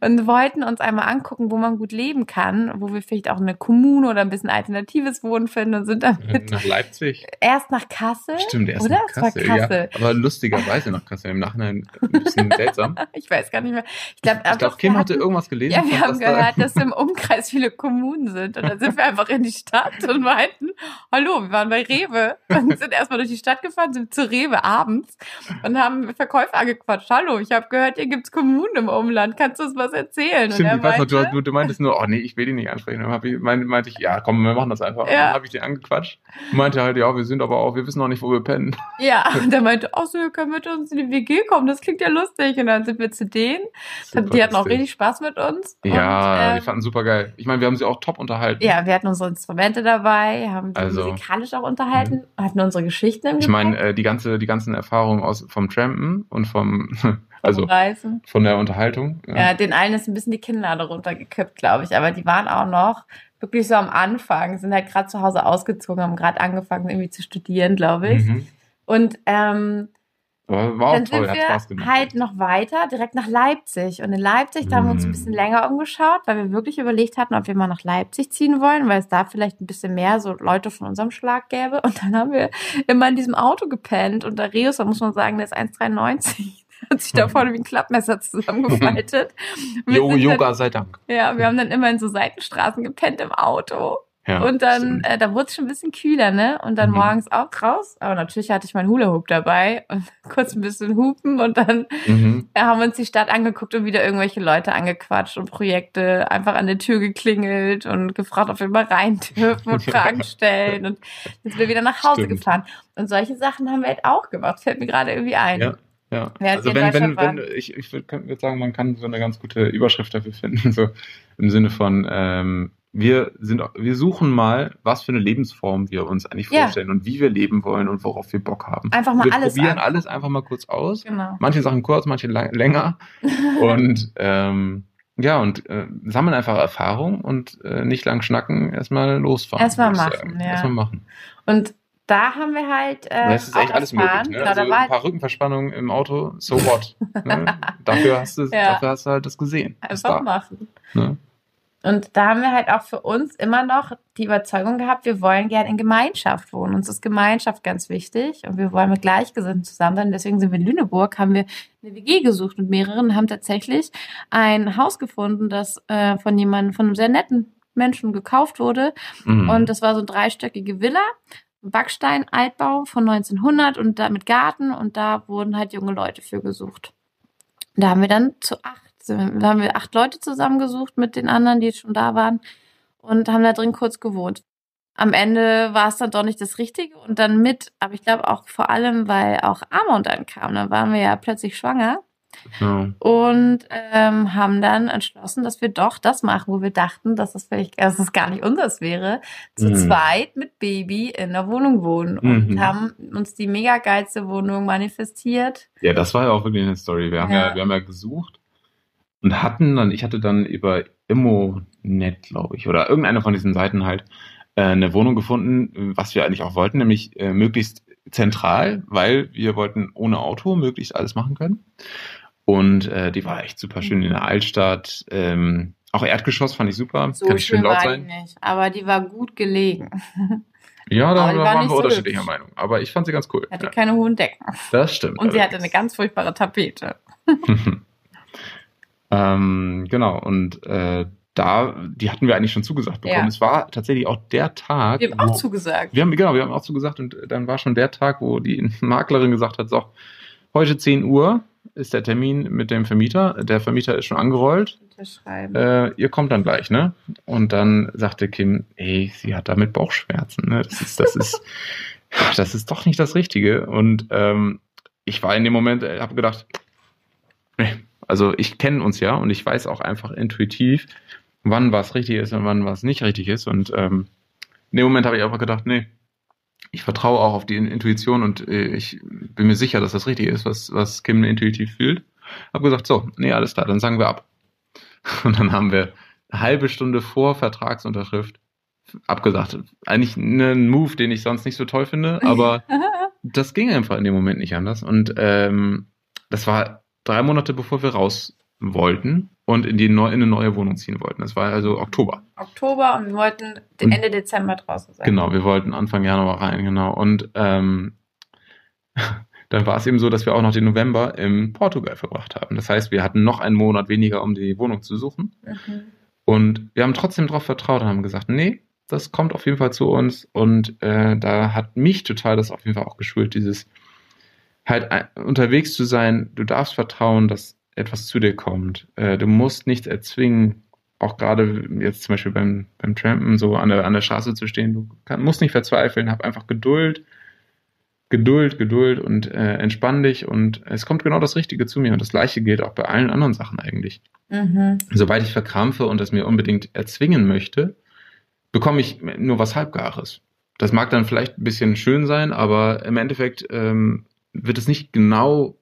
Und wollten uns einmal angucken, wo man gut leben kann, wo wir vielleicht auch eine Kommune oder ein bisschen alternatives Wohnen finden und sind dann mit Nach Leipzig. erst nach Kassel. Stimmt, erst Oder? nach Es war Kassel. Kassel. Ja, aber lustigerweise nach Kassel. Im Nachhinein ein bisschen seltsam. Ich weiß gar nicht mehr. Ich glaube, Ich glaube, Kim hatte irgendwas gelesen. Ja, wir haben was da- gehört, dass im Umkreis viele Kommunen sind. Und dann sind wir einfach in die Stadt und meinten, hallo, wir waren bei Rewe und sind erstmal durch die Stadt gefahren, sind zu Rewe abends und haben Verkäufer angequatscht. Hallo, ich habe gehört, hier gibt's Kommunen im Umland. Kannst du uns was erzählen? Stimmt, und ich weiß noch, du, du, meintest nur, oh nee, ich will ihn nicht ansprechen. Dann ich, mein, meinte ich, ja, komm, wir machen das einfach. Ja. Dann habe ich den angequatscht. Meinte halt, ja, wir sind aber auch, wir wissen noch nicht, wo wir pennen. ja, und der meinte, ach so, ihr könnt mit uns in die WG kommen, das klingt ja lustig. Und dann sind wir zu denen. Super die hatten auch richtig Spaß mit uns. Ja, und, die ähm, fanden super geil. Ich meine, wir haben sie auch top unterhalten. Ja, wir hatten unsere Instrumente dabei, haben die Also- musikalisch auch unterhalten, hatten unsere Geschichten im Ich meine, äh, die ganze, die ganzen Erfahrungen aus vom Trampen und vom, also Reisen. von der Unterhaltung. Ja, den einen ist ein bisschen die Kinnlade runtergekippt, glaube ich, aber die waren auch noch wirklich so am Anfang, sind halt gerade zu Hause ausgezogen, haben gerade angefangen irgendwie zu studieren, glaube ich. Mhm. Und ähm, war auch dann toll, sind wir halt noch weiter, direkt nach Leipzig. Und in Leipzig, da haben wir uns ein Mm. bisschen länger umgeschaut, weil wir wirklich überlegt hatten, ob wir mal nach Leipzig ziehen wollen, weil es da vielleicht ein bisschen mehr so Leute von unserem Schlag gäbe. Und dann haben wir immer in diesem Auto gepennt. Und der Reus, da muss man sagen, der ist 1,93. Hat sich da vorne wie ein Klappmesser zusammengefaltet. Jo, Yoga sei Dank. Dann, ja, wir haben dann immer in so Seitenstraßen gepennt im Auto. Ja, und dann, äh, da wurde es schon ein bisschen kühler, ne? Und dann Mhm. morgens auch raus. Aber natürlich hatte ich meinen Hula-Hoop dabei und kurz ein bisschen hupen und dann Mhm. ja, haben wir uns die Stadt angeguckt und wieder irgendwelche Leute angequatscht und Projekte einfach an der Tür geklingelt und gefragt, ob wir mal rein dürfen und Fragen stellen. Und dann sind wir wieder nach Hause Stimmt. gefahren. Und solche Sachen haben wir halt auch gemacht. Fällt mir gerade irgendwie ein. Ja. Ja, hat also wenn, wenn, wenn, ich, ich würde würd sagen, man kann so eine ganz gute Überschrift dafür finden, so im Sinne von, ähm, wir sind, wir suchen mal, was für eine Lebensform wir uns eigentlich Ja. vorstellen und wie wir leben wollen und worauf wir Bock haben. Einfach mal wir alles probieren an. alles einfach mal kurz aus. Genau. Manche Sachen kurz, manche länger und ähm, ja, und äh, sammeln einfach Erfahrung und äh, nicht lang schnacken, erstmal losfahren. Erstmal machen, ja. Erstmal machen. Und da haben wir halt äh, Das ist echt alles möglich. Ne? Genau, Also ein halt paar Rückenverspannungen im Auto, so what? ne? dafür, hast du, Ja. dafür hast du halt das gesehen. Einfach da, machen. ne? Und da haben wir halt auch für uns immer noch die Überzeugung gehabt, wir wollen gerne in Gemeinschaft wohnen. Uns ist Gemeinschaft ganz wichtig und wir wollen mit Gleichgesinnten zusammen sein. Deswegen sind wir in Lüneburg, haben wir eine WG gesucht mit mehreren und haben tatsächlich ein Haus gefunden, das äh, von jemandem, von einem sehr netten Menschen gekauft wurde. Mhm. Und das war so eine dreistöckige Villa, Backstein-Altbau von 1900 und da mit Garten und da wurden halt junge Leute für gesucht. Da haben wir dann zu acht, da haben wir acht Leute zusammengesucht mit den anderen, die schon da waren und haben da drin kurz gewohnt. Am Ende war es dann doch nicht das Richtige und dann mit, aber ich glaube auch vor allem, weil auch Amon dann kam, dann waren wir ja plötzlich schwanger ja. und ähm, haben dann entschlossen, dass wir doch das machen, wo wir dachten, dass es vielleicht, dass es gar nicht unseres wäre, zu Mhm. zweit mit Baby in der Wohnung wohnen und Mhm. haben uns die mega geilste Wohnung manifestiert. ja, das war ja auch wirklich eine Story. Wir haben ja, Ja. wir haben ja gesucht und hatten dann, ich hatte dann über Immonet, glaube ich, oder irgendeine von diesen Seiten halt äh, eine Wohnung gefunden, was wir eigentlich auch wollten, nämlich äh, möglichst zentral, weil wir wollten ohne Auto möglichst alles machen können. Und äh, die war echt super schön in der Altstadt. Ähm, auch Erdgeschoss fand ich super. So Kann ich schön laut sein. nicht, aber die war gut gelegen. Ja, da, waren wir so unterschiedlicher. Meinung. Aber ich fand sie ganz cool. Hatte Ja, keine hohen Decken. das stimmt. Und sie hatte eine allerdings. ganz furchtbare Tapete. ähm, genau, und äh, da, die hatten wir eigentlich schon zugesagt bekommen. Ja. Es war tatsächlich auch der Tag. Wir haben auch zugesagt. wir haben, genau, wir haben auch zugesagt und dann war schon der Tag, wo die Maklerin gesagt hat, so, heute 10 Uhr ist der Termin mit dem Vermieter. Der Vermieter ist schon angerollt. Äh, ihr kommt dann gleich, ne? Und dann sagte Kim, ey, sie hat damit Bauchschmerzen, ne? Das ist, das ist, das ist doch nicht das Richtige. Und ähm, ich war in dem Moment, äh, habe gedacht, nee, also ich kenne uns ja und ich weiß auch einfach intuitiv, wann was richtig ist und wann was nicht richtig ist. Und ähm, in dem Moment habe ich einfach gedacht, nee, ich vertraue auch auf die Intuition und äh, ich bin mir sicher, dass das richtig ist, was, was Kim intuitiv fühlt. Hab gesagt, so, nee, alles klar, dann sagen wir ab. Und dann haben wir eine halbe Stunde vor Vertragsunterschrift abgesagt. Eigentlich ein Move, den ich sonst nicht so toll finde, aber das ging einfach in dem Moment nicht anders. Und ähm, das war drei Monate bevor wir raus wollten und in, die neu, in eine neue Wohnung ziehen wollten. Das war also Oktober. Oktober und wir wollten Ende Dezember draußen sein. Genau, wir wollten Anfang Januar rein, genau. Und ähm, dann war es eben so, dass wir auch noch den November in Portugal verbracht haben. Das heißt, wir hatten noch einen Monat weniger, um die Wohnung zu suchen. Mhm. Und wir haben trotzdem darauf vertraut und haben gesagt, nee, das kommt auf jeden Fall zu uns. Und äh, da hat mich total das auf jeden Fall auch geschult, dieses halt unterwegs zu sein. Du darfst vertrauen, dass etwas zu dir kommt. Äh, du musst nichts erzwingen. Auch gerade jetzt zum Beispiel beim, beim Trampen so an der, an der Straße zu stehen. Du kann, musst nicht verzweifeln. Hab einfach Geduld Geduld, Geduld und äh, entspann dich und es kommt genau das Richtige zu mir und das gleiche gilt auch bei allen anderen Sachen eigentlich. Mhm. Sobald ich verkrampfe und es mir unbedingt erzwingen möchte, bekomme ich nur was Halbgares. Das mag dann vielleicht ein bisschen schön sein, aber im Endeffekt ähm, wird es nicht genau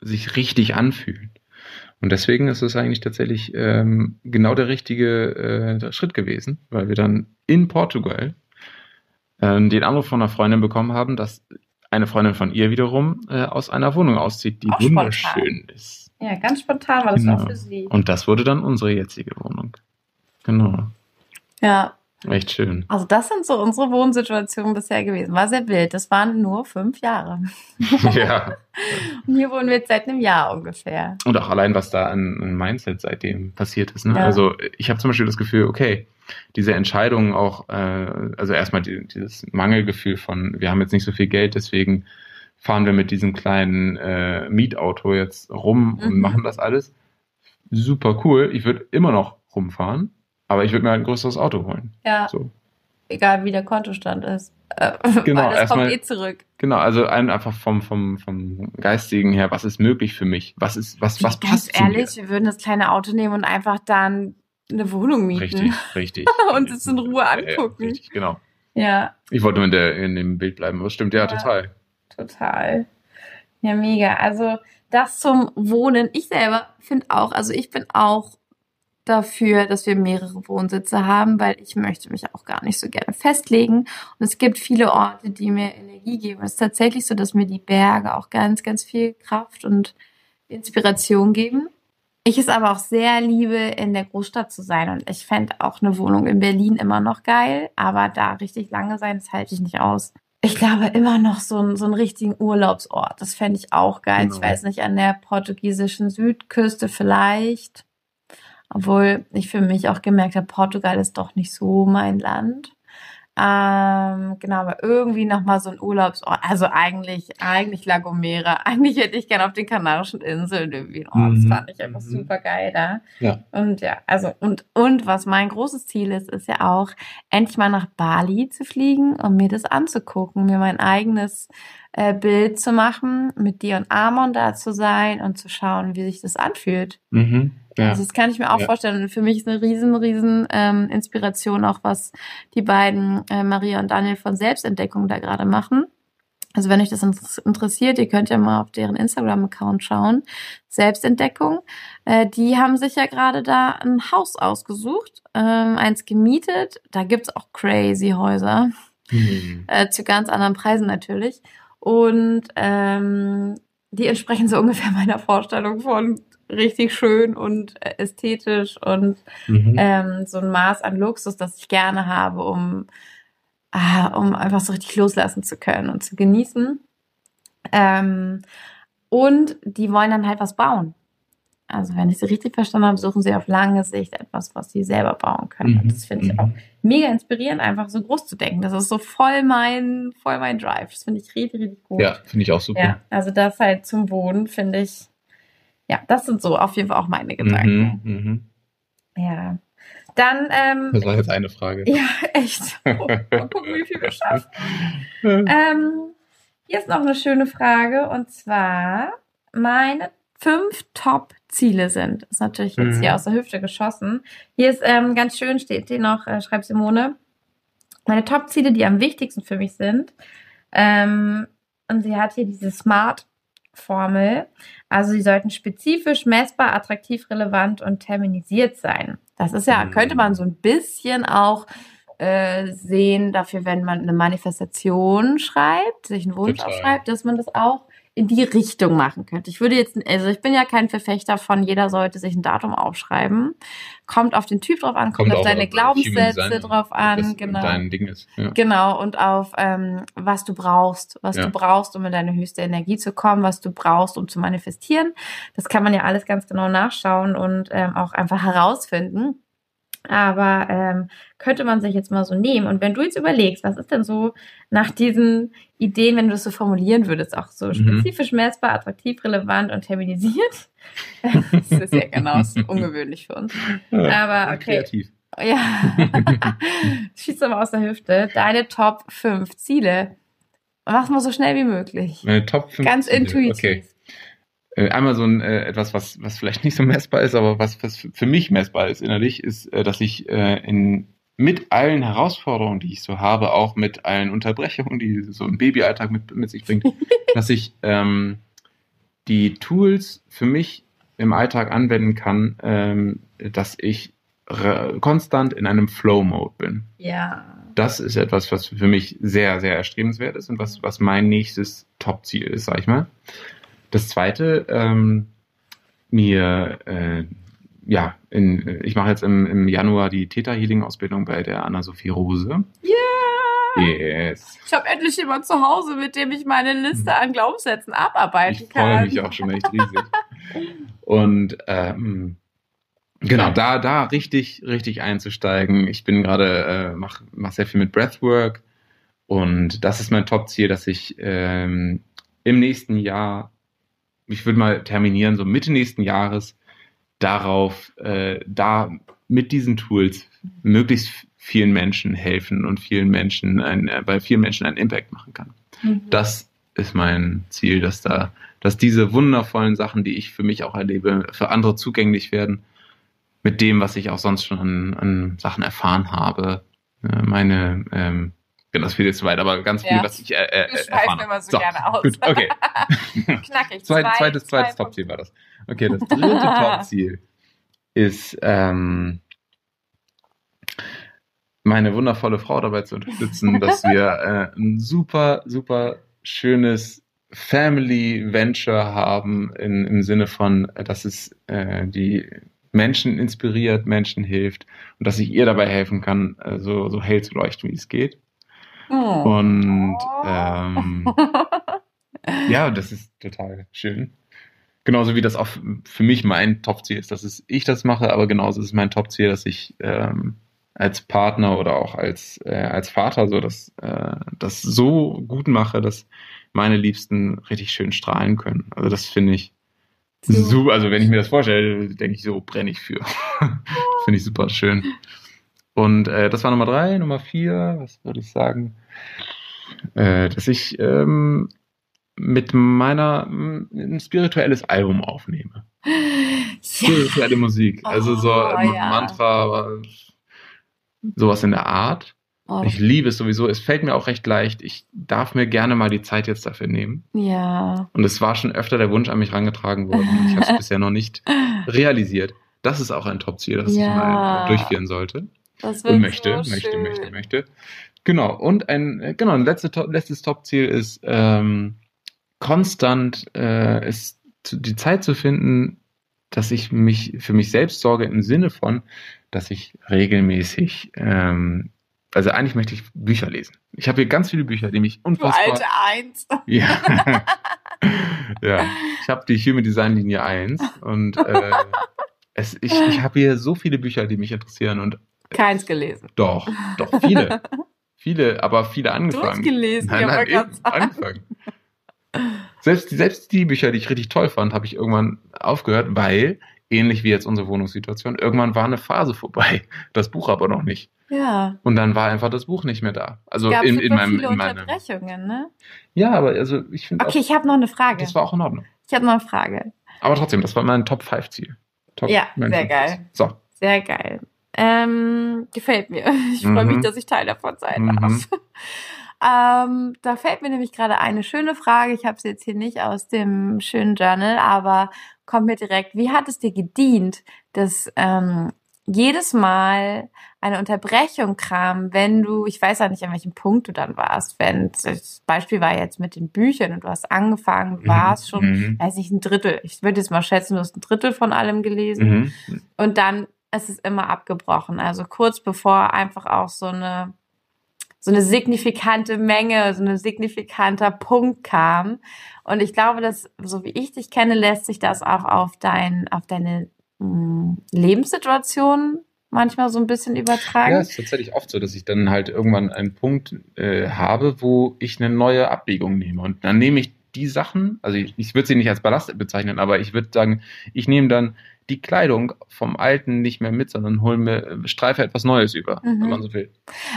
sich richtig anfühlen. Und deswegen ist es eigentlich tatsächlich ähm, genau der richtige äh, Schritt gewesen, weil wir dann in Portugal äh, den Anruf von einer Freundin bekommen haben, dass eine Freundin von ihr wiederum äh, aus einer Wohnung auszieht, die auch wunderschön spontan. ist. Ja, ganz spontan war das genau. auch für sie. Und das wurde dann unsere jetzige Wohnung. Genau. Ja. Echt schön. Also das sind so unsere Wohnsituationen bisher gewesen. War sehr wild. Das waren nur fünf Jahre. ja. Und hier wohnen wir jetzt seit einem Jahr ungefähr. Und auch allein, was da an, an Mindset seitdem passiert ist. Ne? Ja. Also ich habe zum Beispiel das Gefühl, okay, diese Entscheidung auch, äh, also erstmal die, dieses Mangelgefühl von, wir haben jetzt nicht so viel Geld, deswegen fahren wir mit diesem kleinen äh, Mietauto jetzt rum mhm. und machen das alles. Super cool. Ich würde immer noch rumfahren, aber ich würde mir halt ein größeres Auto holen. Ja. So. Egal wie der Kontostand ist. Äh, genau, weil das erstmal, kommt eh zurück. Genau, also einfach vom, vom, vom Geistigen her, was ist möglich für mich? Was ist, was, was passt Ganz ehrlich, wir würden das kleine Auto nehmen und einfach dann eine Wohnung mieten. Richtig, richtig. und es in Ruhe angucken. Ja, richtig, genau. Ja. Ich wollte nur in, der, in dem Bild bleiben, aber es stimmt ja, ja total. Total. Ja, mega. Also das zum Wohnen. Ich selber finde auch, also ich bin auch dafür, dass wir mehrere Wohnsitze haben, weil ich möchte mich auch gar nicht so gerne festlegen. Und es gibt viele Orte, die mir Energie geben. Es ist tatsächlich so, dass mir die Berge auch ganz, ganz viel Kraft und Inspiration geben. Ich es aber auch sehr liebe, in der Großstadt zu sein. Und ich fände auch eine Wohnung in Berlin immer noch geil. Aber da richtig lange sein, das halte ich nicht aus. Ich glaube immer noch so, ein, so einen richtigen Urlaubsort. Das fände ich auch geil. Genau. Ich weiß nicht, an der portugiesischen Südküste vielleicht. Obwohl ich für mich auch gemerkt habe, Portugal ist doch nicht so mein Land. Ähm, genau, aber irgendwie nochmal so ein Urlaubsort. Also eigentlich, eigentlich La Gomera. Eigentlich hätte ich gerne auf den Kanarischen Inseln irgendwie einen Ort. Das mhm. fand ich einfach mhm. super geil da. Ja. Und ja, also, und, und was mein großes Ziel ist, ist ja auch, endlich mal nach Bali zu fliegen und mir das anzugucken, mir mein eigenes äh, Bild zu machen, mit dir und Amon da zu sein und zu schauen, wie sich das anfühlt. Mhm. Ja. Also das kann ich mir auch ja. vorstellen. Und für mich ist eine riesen, riesen ähm, Inspiration auch, was die beiden, äh, Maria und Daniel von Selbstentdeckung da gerade machen. Also wenn euch das interessiert, ihr könnt ja mal auf deren Instagram-Account schauen. Selbstentdeckung. Äh, die haben sich ja gerade da ein Haus ausgesucht, ähm, eins gemietet. Da gibt's auch crazy Häuser. Mhm. Äh, zu ganz anderen Preisen natürlich. Und ähm, die entsprechen so ungefähr meiner Vorstellung von richtig schön und ästhetisch und mhm. ähm, so ein Maß an Luxus, das ich gerne habe, um, äh, um einfach so richtig loslassen zu können und zu genießen. Ähm, und die wollen dann halt was bauen. Also wenn ich sie richtig verstanden habe, suchen sie auf lange Sicht etwas, was sie selber bauen können. Mhm. Und das finde ich auch mhm. mega inspirierend, einfach so groß zu denken. Das ist so voll mein, voll mein Drive. Das finde ich richtig, richtig gut. Ja, finde ich auch super. Ja, also das halt zum Wohnen finde ich ja, das sind so auf jeden Fall auch meine Gedanken. Mhm, mh. Ja. Dann. Ähm, das war jetzt eine Frage. Ja, echt. Oh, mal gucken, wie viel wir schaffen. ähm, hier ist noch eine schöne Frage und zwar meine fünf Top Top-Ziele sind. Ist natürlich jetzt Mhm. hier aus der Hüfte geschossen. Hier ist ähm, ganz schön, steht hier noch, äh, schreibt Simone, meine Top-Ziele, die am wichtigsten für mich sind. Ähm, und sie hat hier diese Smart-Formel. Also sie sollten spezifisch, messbar, attraktiv, relevant und terminisiert sein. Das ist ja, Mhm. könnte man so ein bisschen auch äh, sehen dafür, wenn man eine Manifestation schreibt, sich einen Wunsch Total. aufschreibt, dass man das auch in die Richtung machen könnte. Ich würde jetzt, also ich bin ja kein Verfechter von, jeder sollte sich ein Datum aufschreiben. Kommt auf den Typ drauf an, kommt, auf auch deine Glaubenssätze Design, drauf an, genau. Dein Ding ist. Ja. Genau, und auf ähm, was du brauchst, was Ja. du brauchst, um in deine höchste Energie zu kommen, was du brauchst, um zu manifestieren. Das kann man ja alles ganz genau nachschauen und ähm, auch einfach herausfinden. Aber ähm, könnte man sich jetzt mal so nehmen. Und wenn du jetzt überlegst, was ist denn so nach diesen Ideen, wenn du das so formulieren würdest, auch so Mhm. spezifisch, messbar, attraktiv, relevant und terminisiert? das ist ja genau ungewöhnlich für uns. Aber okay. Kreativ. Ja. Schieß aber aus der Hüfte. Deine Top 5 Ziele. Mach mal so schnell wie möglich. Meine Top 5 Ganz Ziele. intuitiv. Okay. Äh, Einmal so ein äh, etwas, was, was vielleicht nicht so messbar ist, aber was, was für mich messbar ist innerlich, ist, äh, dass ich äh, in mit allen Herausforderungen, die ich so habe, auch mit allen Unterbrechungen, die so ein Babyalltag mit, mit sich bringt, dass ich ähm, die Tools für mich im Alltag anwenden kann, ähm, dass ich konstant in einem Flow-Mode bin Ja. das ist etwas, was für mich sehr, sehr erstrebenswert ist und was, was mein nächstes Top-Ziel ist, sag ich mal. Das zweite, ähm, mir, äh, ja, in, ich mache jetzt im, im Januar die Theta Healing Ausbildung bei der Anna-Sophie Rose. Yeah! Yes. Ich habe endlich jemand zu Hause, mit dem ich meine Liste an Glaubenssätzen abarbeiten Ich kann. freue mich auch schon echt riesig. Und ähm, genau, da, da richtig, richtig einzusteigen. Ich bin gerade, äh, mach, mach sehr viel mit Breathwork und das ist mein Top-Ziel, dass ich ähm, im nächsten Jahr, ich würde mal terminieren, so Mitte nächsten Jahres, darauf, äh, da mit diesen Tools möglichst vielen Menschen helfen und vielen Menschen ein, äh, bei vielen Menschen einen Impact machen kann Mhm. das ist mein Ziel, dass da, dass diese wundervollen Sachen, die ich für mich auch erlebe, für andere zugänglich werden, mit dem, was ich auch sonst schon an, an Sachen erfahren habe. Äh, Meine, ähm, genau, das wird jetzt zu weit, aber ganz viel, Ja. was ich äh, äh, schweifen erfahren immer habe. so gerne aus. Gut, okay. Knackig. Zweit, Zwei- zweites, zwei zweites Top-Ziel war das. Okay, das dritte Top-Ziel ist, ähm, meine wundervolle Frau dabei zu unterstützen, dass wir äh, ein super, super schönes Family Venture haben in, im Sinne von, dass es äh, die Menschen inspiriert, Menschen hilft und dass ich ihr dabei helfen kann, äh, so, so hell zu leuchten, wie es geht. Oh. Und ähm, ja, das ist total schön. Genauso wie das auch für mich mein Top-Ziel ist, dass es ich das mache, aber genauso ist es mein Top-Ziel, dass ich ähm, als Partner oder auch als, äh, als Vater so das, äh, das so gut mache, dass meine Liebsten richtig schön strahlen können. Also das finde ich So. super. Also wenn ich mir das vorstelle, denke ich so, brenne ich für. finde ich super schön. Und äh, das war Nummer drei. Nummer vier, was würde ich sagen? Äh, dass ich ähm, mit meiner m, ein spirituelles Album aufnehme. Ja. Spirituelle Musik. Also so Oh, ja. Mantra, sowas in der Art. Oh, Ich liebe es sowieso. Es fällt mir auch recht leicht. Ich darf mir gerne mal die Zeit jetzt dafür nehmen. ja. Und es war schon öfter der Wunsch an mich herangetragen worden. Ich habe es bisher noch nicht realisiert. Das ist auch ein Top-Ziel, das Ja. ich mal durchführen sollte. Das wird Und möchte, so möchte, schön. möchte, möchte. Genau. Und ein, äh, genau, ein letztes, Top- letztes Top-Ziel ist, ähm, konstant äh, ist die Zeit zu finden, dass ich mich für mich selbst sorge im Sinne von, dass ich regelmäßig, ähm, also eigentlich möchte ich Bücher lesen. Ich habe hier ganz viele Bücher, die mich Du unfassbar. alte Eins. Ja. ja. Ich habe die Human Design Linie 1 und äh, es, ich, ich habe hier so viele Bücher, die mich interessieren und Keins gelesen. doch, doch viele. viele, aber viele angefangen. Durchgelesen, Nein, nein, eben, sagen. angefangen. Selbst, selbst die Bücher, die ich richtig toll fand, habe ich irgendwann aufgehört, weil, ähnlich wie jetzt unsere Wohnungssituation, irgendwann war eine Phase vorbei. Das Buch aber noch nicht. Ja. Und dann war einfach das Buch nicht mehr da. Also Gab in, in meinem, viele in meinem. Unterbrechungen, ne? Ja, aber also ich finde Okay, ich habe noch eine Frage. das war auch in Ordnung. Ich habe noch eine Frage. Aber trotzdem, das war mein Top 5 Ziel. Top ja, sehr geil. So. Sehr geil. Ähm, gefällt mir. Ich freue mich, mhm. dass ich Teil davon sein mhm. darf. Ähm, da fällt mir nämlich gerade eine schöne Frage. Ich habe sie jetzt hier nicht aus dem schönen Journal, aber kommt mir direkt. Wie hat es dir gedient, dass ähm, jedes Mal eine Unterbrechung kam, wenn du, ich weiß ja nicht, an welchem Punkt du dann warst, wenn das Beispiel war jetzt mit den Büchern und du hast angefangen, mhm. warst schon, mhm. weiß nicht, ein Drittel. Ich würde jetzt mal schätzen, du hast ein Drittel von allem gelesen. Mhm. Und dann ist es immer abgebrochen. Also kurz bevor einfach auch so eine so eine signifikante Menge, so ein signifikanter Punkt kam. Und ich glaube, dass, so wie ich dich kenne, lässt sich das auch auf dein, auf deine Lebenssituationen manchmal so ein bisschen übertragen. Ja, es ist tatsächlich oft so, dass ich dann halt irgendwann einen Punkt äh, habe, wo ich eine neue Abbiegung nehme. Und dann nehme ich die Sachen, also ich, ich würde sie nicht als Ballast bezeichnen, aber ich würde sagen, ich nehme dann die Kleidung vom Alten nicht mehr mit, sondern hol mir, streife etwas Neues über, mhm. wenn man so will.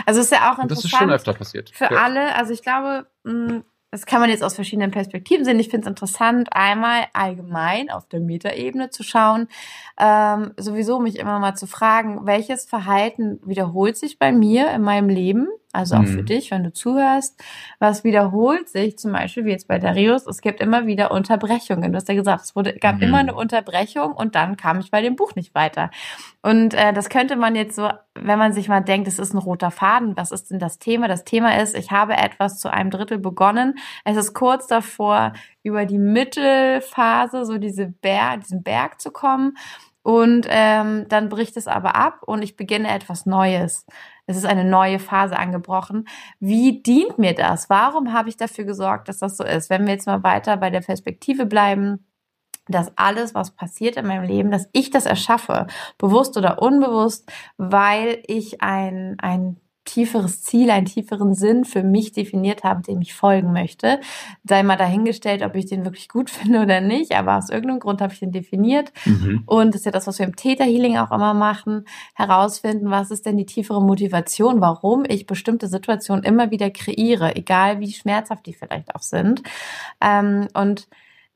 Also ist ja auch interessant. Und das ist schon öfter passiert. Für ja. alle, also ich glaube, mh, das kann man jetzt aus verschiedenen Perspektiven sehen. Ich finde es interessant, einmal allgemein auf der Metaebene zu schauen, ähm, sowieso mich immer mal zu fragen, welches Verhalten wiederholt sich bei mir in meinem Leben also auch mhm. für dich, wenn du zuhörst. Was wiederholt sich, zum Beispiel wie jetzt bei Darius, es gibt immer wieder Unterbrechungen. Du hast ja gesagt, es wurde, gab mhm. immer eine Unterbrechung und dann kam ich bei dem Buch nicht weiter. Und äh, das könnte man jetzt so, wenn man sich mal denkt, es ist ein roter Faden, was ist denn das Thema? Das Thema ist, ich habe etwas zu einem Drittel begonnen. Es ist kurz davor, über die Mittelphase, so diese Berg, diesen Berg zu kommen. Und ähm, dann bricht es aber ab und ich beginne etwas Neues. Es ist eine neue Phase angebrochen. Wie dient mir das? Warum habe ich dafür gesorgt, dass das so ist? Wenn wir jetzt mal weiter bei der Perspektive bleiben, dass alles, was passiert in meinem Leben, dass ich das erschaffe, bewusst oder unbewusst, weil ich ein, ein tieferes Ziel, einen tieferen Sinn für mich definiert habe, dem ich folgen möchte. Sei mal dahingestellt, ob ich den wirklich gut finde oder nicht, aber aus irgendeinem Grund habe ich den definiert. Mhm. Und das ist ja das, was wir im Theta Healing auch immer machen, herausfinden, was ist denn die tiefere Motivation, warum ich bestimmte Situationen immer wieder kreiere, egal wie schmerzhaft die vielleicht auch sind. Ähm, und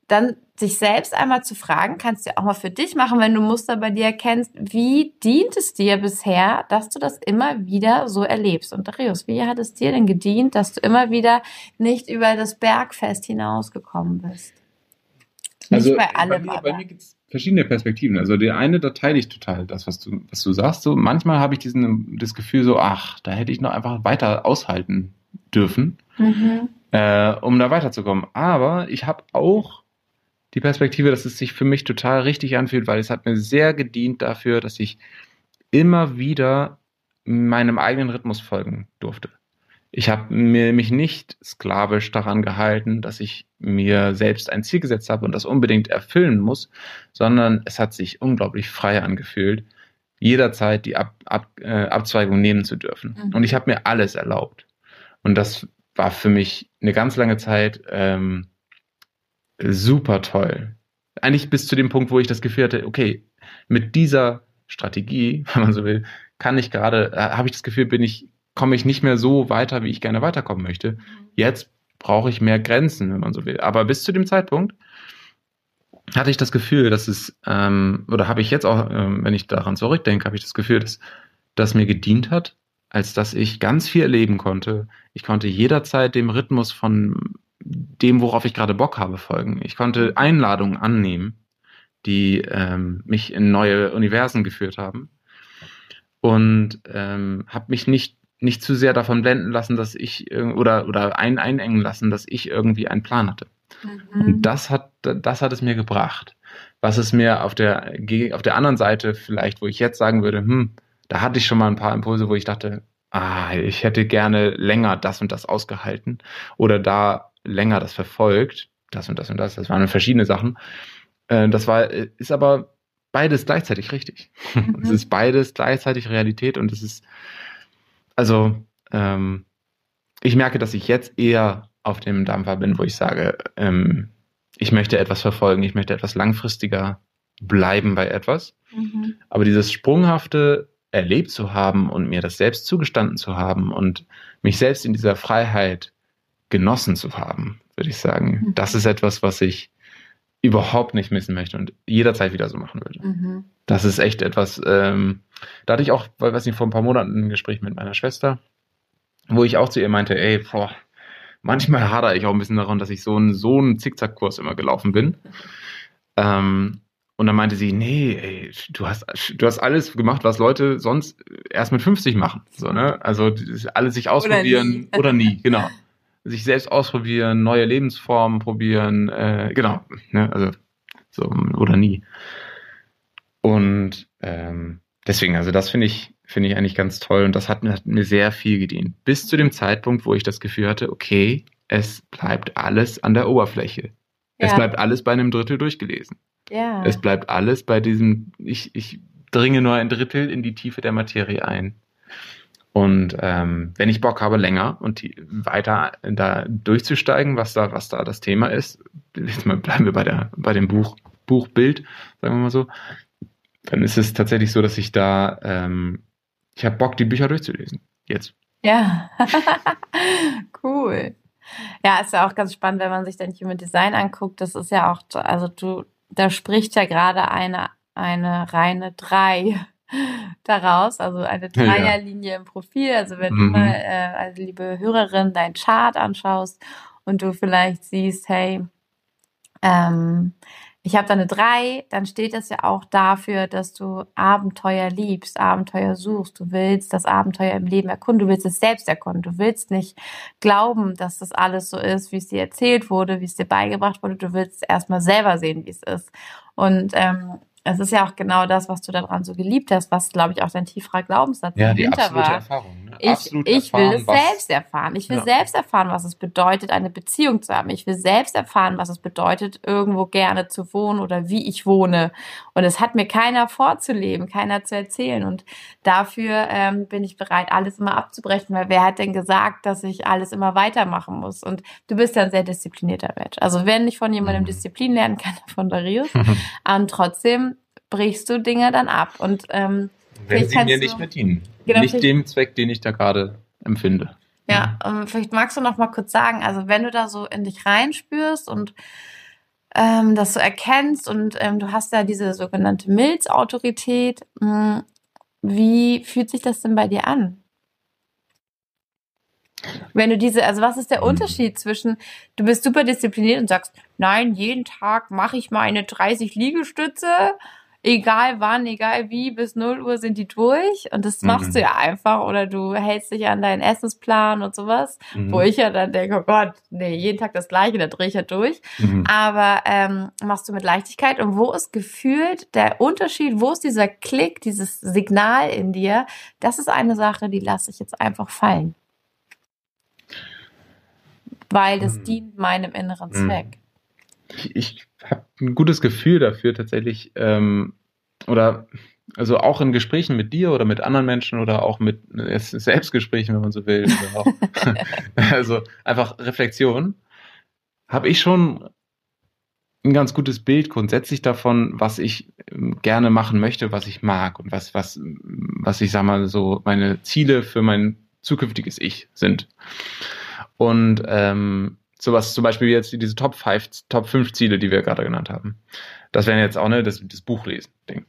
dann sich selbst einmal zu fragen, kannst du auch mal für dich machen, wenn du Muster bei dir erkennst, wie dient es dir bisher, dass du das immer wieder so erlebst? Und Darius, wie hat es dir denn gedient, dass du immer wieder nicht über das Bergfest hinausgekommen bist? Nicht also bei allem. Bei mir, bei mir gibt es verschiedene Perspektiven. Also die eine, da teile ich total das, was du, was du sagst. So manchmal habe ich diesen das Gefühl so, ach, da hätte ich noch einfach weiter aushalten dürfen, mhm. äh, um da weiterzukommen. Aber ich habe auch die Perspektive, dass es sich für mich total richtig anfühlt, weil es hat mir sehr gedient dafür, dass ich immer wieder meinem eigenen Rhythmus folgen durfte. Ich habe mir mich nicht sklavisch daran gehalten, dass ich mir selbst ein Ziel gesetzt habe und das unbedingt erfüllen muss, sondern es hat sich unglaublich frei angefühlt, jederzeit die Ab Ab äh, Abzweigung nehmen zu dürfen. Mhm. Und ich habe mir alles erlaubt. Und das war für mich eine ganz lange Zeit ähm, super toll. Eigentlich bis zu dem Punkt, wo ich das Gefühl hatte, okay, mit dieser Strategie, wenn man so will, kann ich gerade, äh, habe ich das Gefühl, bin ich, komme ich nicht mehr so weiter, wie ich gerne weiterkommen möchte. Jetzt brauche ich mehr Grenzen, wenn man so will. Aber bis zu dem Zeitpunkt hatte ich das Gefühl, dass es, ähm, oder habe ich jetzt auch, ähm, wenn ich daran zurückdenke, habe ich das Gefühl, dass das mir gedient hat, als dass ich ganz viel erleben konnte. Ich konnte jederzeit dem Rhythmus von dem, worauf ich gerade Bock habe, folgen. Ich konnte Einladungen annehmen, die ähm, mich in neue Universen geführt haben und ähm, habe mich nicht nicht zu sehr davon blenden lassen, dass ich oder oder ein, einengen lassen, dass ich irgendwie einen Plan hatte. Mhm. Und das hat das hat es mir gebracht. Was es mir auf der auf der anderen Seite vielleicht, wo ich jetzt sagen würde, hm, da hatte ich schon mal ein paar Impulse, wo ich dachte, ah, ich hätte gerne länger das und das ausgehalten oder da länger das verfolgt, das und das und das, das waren verschiedene Sachen. Äh, das war, ist aber beides gleichzeitig richtig. Mhm. Es ist beides gleichzeitig Realität und es ist, also, ähm, ich merke, dass ich jetzt eher auf dem Dampfer bin, wo ich sage, ähm, ich möchte etwas verfolgen, ich möchte etwas langfristiger bleiben bei etwas. Mhm. Aber dieses sprunghafte erlebt zu haben und mir das selbst zugestanden zu haben und mich selbst in dieser Freiheit genossen zu haben, würde ich sagen. Mhm. Das ist etwas, was ich überhaupt nicht missen möchte und jederzeit wieder so machen würde. Mhm. Das ist echt etwas, ähm, da hatte ich auch, weiß nicht, vor ein paar Monaten ein Gespräch mit meiner Schwester, wo ich auch zu ihr meinte, ey, boah, manchmal hadere ich auch ein bisschen daran, dass ich so einen, so einen Zickzackkurs immer gelaufen bin. Ähm, und dann meinte sie, nee, ey, du hast, du hast alles gemacht, was Leute sonst erst mit 50 machen. So, ne? Also alles sich ausprobieren oder nie, oder nie genau. Sich selbst ausprobieren, neue Lebensformen probieren, äh, genau. Ne? Also so oder nie. Und ähm, deswegen, also das finde ich, finde ich eigentlich ganz toll und das hat, hat mir sehr viel gedient. Bis zu dem Zeitpunkt, wo ich das Gefühl hatte, okay, es bleibt alles an der Oberfläche. Ja. Es bleibt alles bei einem Drittel durchgelesen. Ja. Es bleibt alles bei diesem, ich, ich dringe nur ein Drittel in die Tiefe der Materie ein. Und ähm, wenn ich Bock habe, länger und die, weiter da durchzusteigen, was da, was da das Thema ist, jetzt mal bleiben wir bei der, bei dem Buch, Buchbild, sagen wir mal so, dann ist es tatsächlich so, dass ich da, ähm, ich habe Bock, die Bücher durchzulesen. Jetzt. Ja, cool. Ja, ist ja auch ganz spannend, wenn man sich dann Human Design anguckt. Das ist ja auch, also du, da spricht ja gerade eine, eine reine drei daraus, also eine Dreierlinie ja. im Profil. Also wenn mhm. du mal, äh, also liebe Hörerin, dein Chart anschaust und du vielleicht siehst, hey, ähm, ich habe da eine 3, dann steht das ja auch dafür, dass du Abenteuer liebst, Abenteuer suchst. Du willst das Abenteuer im Leben erkunden, du willst es selbst erkunden. Du willst nicht glauben, dass das alles so ist, wie es dir erzählt wurde, wie es dir beigebracht wurde. Du willst erstmal selber sehen, wie es ist. Und ähm, es ist ja auch genau das, was du daran so geliebt hast, was, glaube ich, auch dein tieferer Glaubenssatz ja, die absolute war. Erfahrung. Ich, ich erfahren, will es selbst erfahren. Ich will ja. selbst erfahren, was es bedeutet, eine Beziehung zu haben. Ich will selbst erfahren, was es bedeutet, irgendwo gerne zu wohnen oder wie ich wohne. Und es hat mir keiner vorzuleben, keiner zu erzählen. Und dafür ähm, bin ich bereit, alles immer abzubrechen, weil wer hat denn gesagt, dass ich alles immer weitermachen muss? Und du bist ja ein sehr disziplinierter Mensch. Also wenn ich von jemandem mhm. Disziplin lernen kann, von Darius. Und trotzdem brichst du Dinge dann ab. Und ähm, wenn sie mir nicht mehr dienen. Genau, nicht dem Zweck, den ich da gerade empfinde. Ja, um, vielleicht magst du noch mal kurz sagen, also wenn du da so in dich reinspürst und ähm, das so erkennst und ähm, du hast ja diese sogenannte Milzautorität, hm, wie fühlt sich das denn bei dir an? Wenn du diese, also was ist der hm. Unterschied zwischen, du bist super diszipliniert und sagst, nein, jeden Tag mache ich meine 30 Liegestütze egal wann, egal wie, bis 0 Uhr sind die durch und das machst mhm. du ja einfach oder du hältst dich an deinen Essensplan und sowas, mhm. wo ich ja dann denke, oh Gott, nee, jeden Tag das Gleiche, da drehe ich ja durch. Mhm. Aber ähm, machst du mit Leichtigkeit und wo ist gefühlt der Unterschied, wo ist dieser Klick, dieses Signal in dir? Das ist eine Sache, die lasse ich jetzt einfach fallen. Weil das mhm. dient meinem inneren mhm. Zweck. Ich, ich habe ein gutes Gefühl dafür tatsächlich, ähm, oder also auch in Gesprächen mit dir oder mit anderen Menschen oder auch mit Selbstgesprächen, wenn man so will, also einfach Reflexion, habe ich schon ein ganz gutes Bild grundsätzlich davon, was ich ähm, gerne machen möchte, was ich mag und was, was, was ich sag mal so meine Ziele für mein zukünftiges Ich sind. Und ähm, sowas zum Beispiel jetzt diese Top 5, Top 5 Ziele, die wir gerade genannt haben. Das wären jetzt auch ne, das, das Buchlesen-Ding.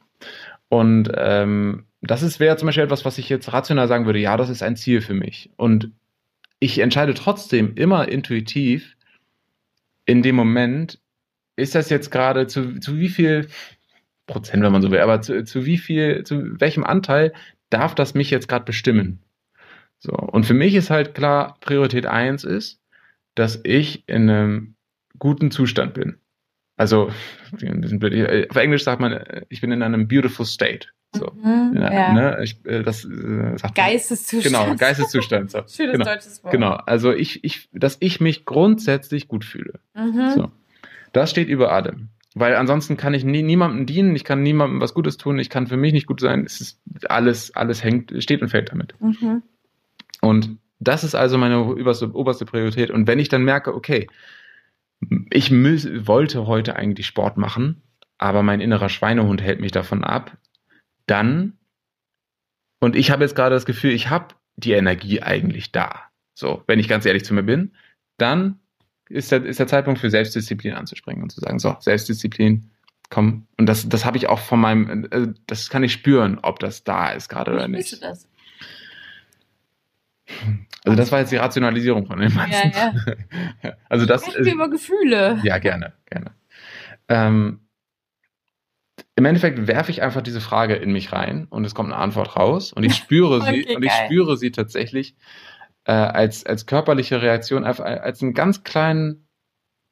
Und ähm, das ist wäre zum Beispiel etwas, was ich jetzt rational sagen würde, ja, das ist ein Ziel für mich. Und ich entscheide trotzdem immer intuitiv in dem Moment, ist das jetzt gerade zu, zu wie viel Prozent, wenn man so will, aber zu, zu wie viel, zu welchem Anteil darf das mich jetzt gerade bestimmen? So. Und für mich ist halt klar, Priorität 1 ist, dass ich in einem guten Zustand bin. Also, auf Englisch sagt man, ich bin in einem beautiful state. So. Mhm, ja. ne, ich, äh, das äh, Geisteszustand. Genau, Geisteszustand. So. Schönes genau, deutsches Wort. Genau, also ich, ich, dass ich mich grundsätzlich gut fühle. Mhm. So. Das steht über allem. Weil ansonsten kann ich nie, niemandem dienen, ich kann niemandem was Gutes tun, ich kann für mich nicht gut sein. Es ist alles, alles hängt, steht und fällt damit. Mhm. Und das ist also meine oberste, oberste Priorität. Und wenn ich dann merke, okay, ich müß, wollte heute eigentlich Sport machen, aber mein innerer Schweinehund hält mich davon ab, dann, und ich habe jetzt gerade das Gefühl, ich habe die Energie eigentlich da. So, wenn ich ganz ehrlich zu mir bin, dann ist der, ist der Zeitpunkt für Selbstdisziplin anzuspringen und zu sagen, so, Selbstdisziplin, komm. Und das, das habe ich auch von meinem, äh, das kann ich spüren, ob das da ist gerade oder nicht. du das? Also das war jetzt die Rationalisierung von dem Ganzen. Ja, ja. Also das Sprechen wir über Gefühle. Ja, gerne, gerne. Ähm, Im Endeffekt werfe ich einfach diese Frage in mich rein und es kommt eine Antwort raus und ich spüre sie Okay, und ich geil. spüre sie tatsächlich äh, als, als körperliche Reaktion, als einen ganz kleinen,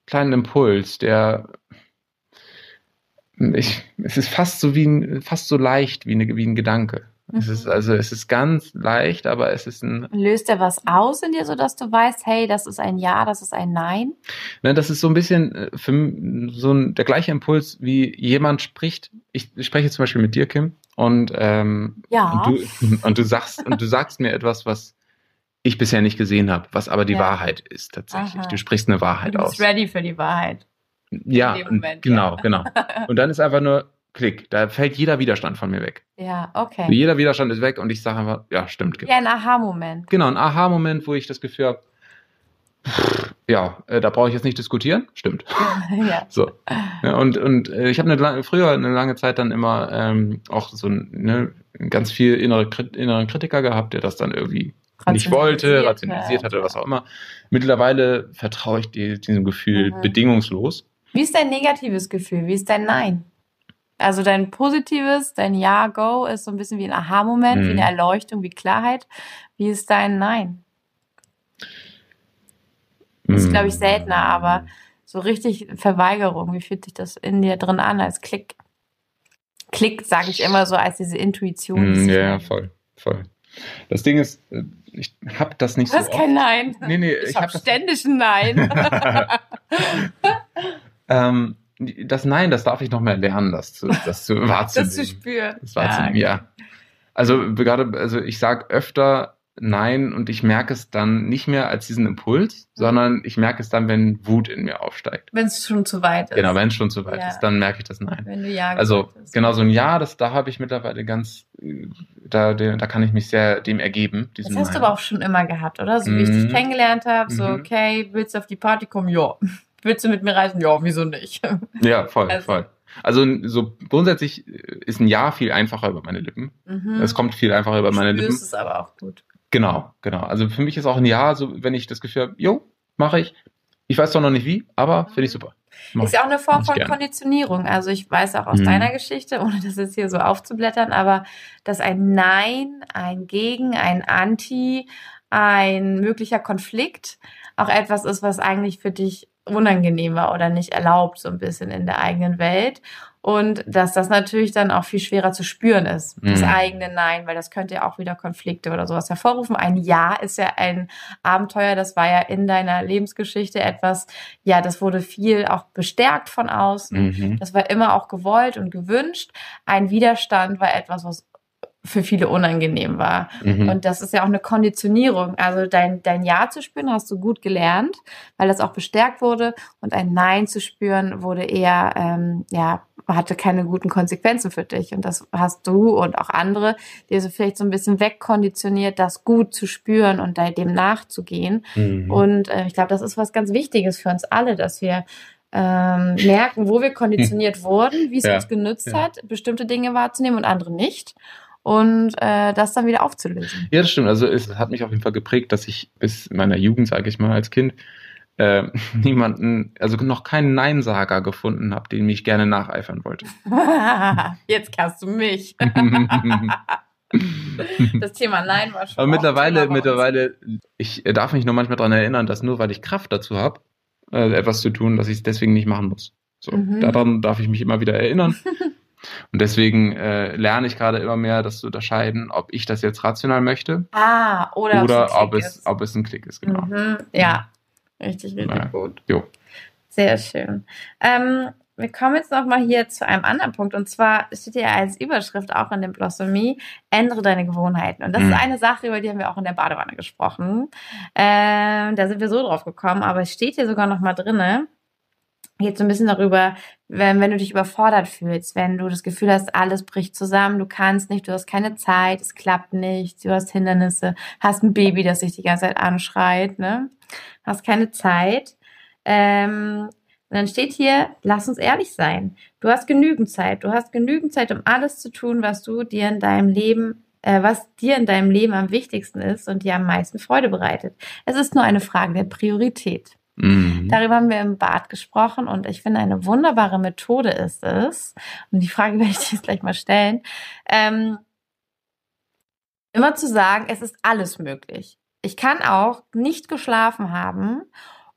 kleinen Impuls, der ich, es ist fast so wie ein, fast so leicht wie, eine, wie ein Gedanke. Es Mhm. ist, also es ist ganz leicht, aber es ist ein, Löst er was aus in dir, sodass du weißt, hey, das ist ein Ja, das ist ein Nein? Ne, das ist so ein bisschen äh, für so ein, der gleiche Impuls, wie jemand spricht. Ich spreche zum Beispiel mit dir, Kim, und, ähm, Ja. und, du, und du sagst und du sagst mir etwas, was ich bisher nicht gesehen habe, was aber die Ja. Wahrheit ist tatsächlich. Aha. Du sprichst eine Wahrheit du aus. bist ready für die Wahrheit. ja, Moment, genau, ja. genau. Und dann ist einfach nur Klick. Da fällt jeder Widerstand von mir weg. Ja, okay. Jeder Widerstand ist weg und ich sage einfach, ja, stimmt. Kim. Ja, ein Aha-Moment. Genau, ein Aha-Moment, wo ich das Gefühl habe, ja, äh, da brauche ich jetzt nicht diskutieren. Stimmt. ja. So. Ja, und und äh, ich habe eine lange, früher eine lange Zeit dann immer ähm, auch so ne, ganz viel innere inneren Kritiker gehabt, der das dann irgendwie nicht wollte, Rationalisiert rationalisiert hat. hatte, was auch immer. Mittlerweile vertraue ich die, diesem Gefühl Mhm. bedingungslos. Wie ist dein negatives Gefühl? Wie ist dein Nein? Also dein positives, dein Ja, Go ist so ein bisschen wie ein Aha-Moment, Mhm. wie eine Erleuchtung, wie Klarheit. Wie ist dein Nein? Das ist, glaube ich, seltener, aber so richtig Verweigerung. Wie fühlt sich das in dir drin an als Klick? Klick sage ich immer so als diese Intuition. Mm, ja, voll, voll. Das Ding ist, äh, ich habe das nicht Du hast so kein oft. Nein. Nee, nee, ich ich habe hab ständig ein Nein. Ähm, das Nein, das darf ich noch mehr lernen, das zu, das zu wahrzunehmen. das zu spüren. Das wahrzunehmen, ja. Also gerade, also ich sag öfter Nein und ich merke es dann nicht mehr als diesen Impuls, sondern ich merke es dann, wenn Wut in mir aufsteigt. Wenn es schon zu weit ist. Genau, wenn es schon zu weit Ja. ist, dann merke ich das Nein. Wenn du Ja Also hast. genau so ein Ja, das da habe ich mittlerweile ganz, da, da kann ich mich sehr dem ergeben. Das hast du Nein. aber auch schon immer gehabt, oder? So wie ich Mhm. dich kennengelernt habe, so, Mhm. okay, willst du auf die Party kommen? Ja. Willst du mit mir reisen? Ja, wieso nicht? Ja, voll, Also- voll. Also so grundsätzlich ist ein Ja viel einfacher über meine Lippen. Mhm. Es kommt viel einfacher über meine du Lippen. spürst es aber auch gut. Genau, genau. Also für mich ist auch ein Ja, so wenn ich das Gefühl habe, jo, mache ich. Ich weiß zwar noch nicht wie, aber finde ich super. Mach Ist ja auch eine Form von gerne. Konditionierung. Also ich weiß auch aus Mhm. deiner Geschichte, ohne das jetzt hier so aufzublättern, aber dass ein Nein, ein Gegen, ein Anti, ein möglicher Konflikt auch etwas ist, was eigentlich für dich unangenehm war oder nicht erlaubt, so ein bisschen in der eigenen Welt. Und dass das natürlich dann auch viel schwerer zu spüren ist, das Mhm. eigene Nein, weil das könnte ja auch wieder Konflikte oder sowas hervorrufen. Ein Ja ist ja ein Abenteuer, das war ja in deiner Lebensgeschichte etwas, ja, das wurde viel auch bestärkt von außen. Mhm. Das war immer auch gewollt und gewünscht. Ein Widerstand war etwas, was für viele unangenehm war. Mhm. Und das ist ja auch eine Konditionierung. Also dein, dein Ja zu spüren hast du gut gelernt, weil das auch bestärkt wurde. Und ein Nein zu spüren wurde eher, ähm, ja, hatte keine guten Konsequenzen für dich. Und das hast du und auch andere dir so vielleicht so ein bisschen wegkonditioniert, das gut zu spüren und dem nachzugehen. Mhm. Und äh, ich glaube, das ist was ganz Wichtiges für uns alle, dass wir ähm, merken, wo wir konditioniert wurden, wie es Ja, uns genützt ja. hat, bestimmte Dinge wahrzunehmen und andere nicht. Und äh, das dann wieder aufzulösen. Ja, das stimmt. Also es hat mich auf jeden Fall geprägt, dass ich bis meiner Jugend, sage ich mal, als Kind äh, niemanden, also noch keinen Neinsager gefunden habe, den mich gerne nacheifern wollte. Jetzt kannst du mich. Das Thema Nein war schon. Aber mittlerweile, mittlerweile, ich darf mich nur manchmal daran erinnern, dass nur weil ich Kraft dazu habe, äh, etwas zu tun, dass ich es deswegen nicht machen muss. So, Mhm. daran darf ich mich immer wieder erinnern. Und deswegen äh, lerne ich gerade immer mehr, das zu unterscheiden, ob ich das jetzt rational möchte Ah, oder, oder ob es, ob es ein Klick ist, genau. Mhm. Ja, richtig, richtig Ja. gut. Jo. Sehr schön. Ähm, wir kommen jetzt noch mal hier zu einem anderen Punkt. Und zwar steht ja als Überschrift auch in dem Blossomie, ändere deine Gewohnheiten. Und das Mhm. ist eine Sache, über die haben wir auch in der Badewanne gesprochen. Ähm, da sind wir so drauf gekommen, aber es steht hier sogar noch mal drinne. Geht so ein bisschen darüber, wenn, wenn du dich überfordert fühlst, wenn du das Gefühl hast, alles bricht zusammen, du kannst nicht, du hast keine Zeit, es klappt nicht, du hast Hindernisse, hast ein Baby, das sich die ganze Zeit anschreit, ne? Hast keine Zeit Ähm, und dann steht hier, lass uns ehrlich sein. Du hast genügend Zeit. Du hast genügend Zeit, um alles zu tun, was du dir in deinem Leben, äh, was dir in deinem Leben am wichtigsten ist und dir am meisten Freude bereitet. Es ist nur eine Frage der Priorität. Mhm. Darüber haben wir im Bad gesprochen und ich finde, eine wunderbare Methode ist es. Und die Frage werde ich jetzt gleich mal stellen. Ähm, immer zu sagen, es ist alles möglich. Ich kann auch nicht geschlafen haben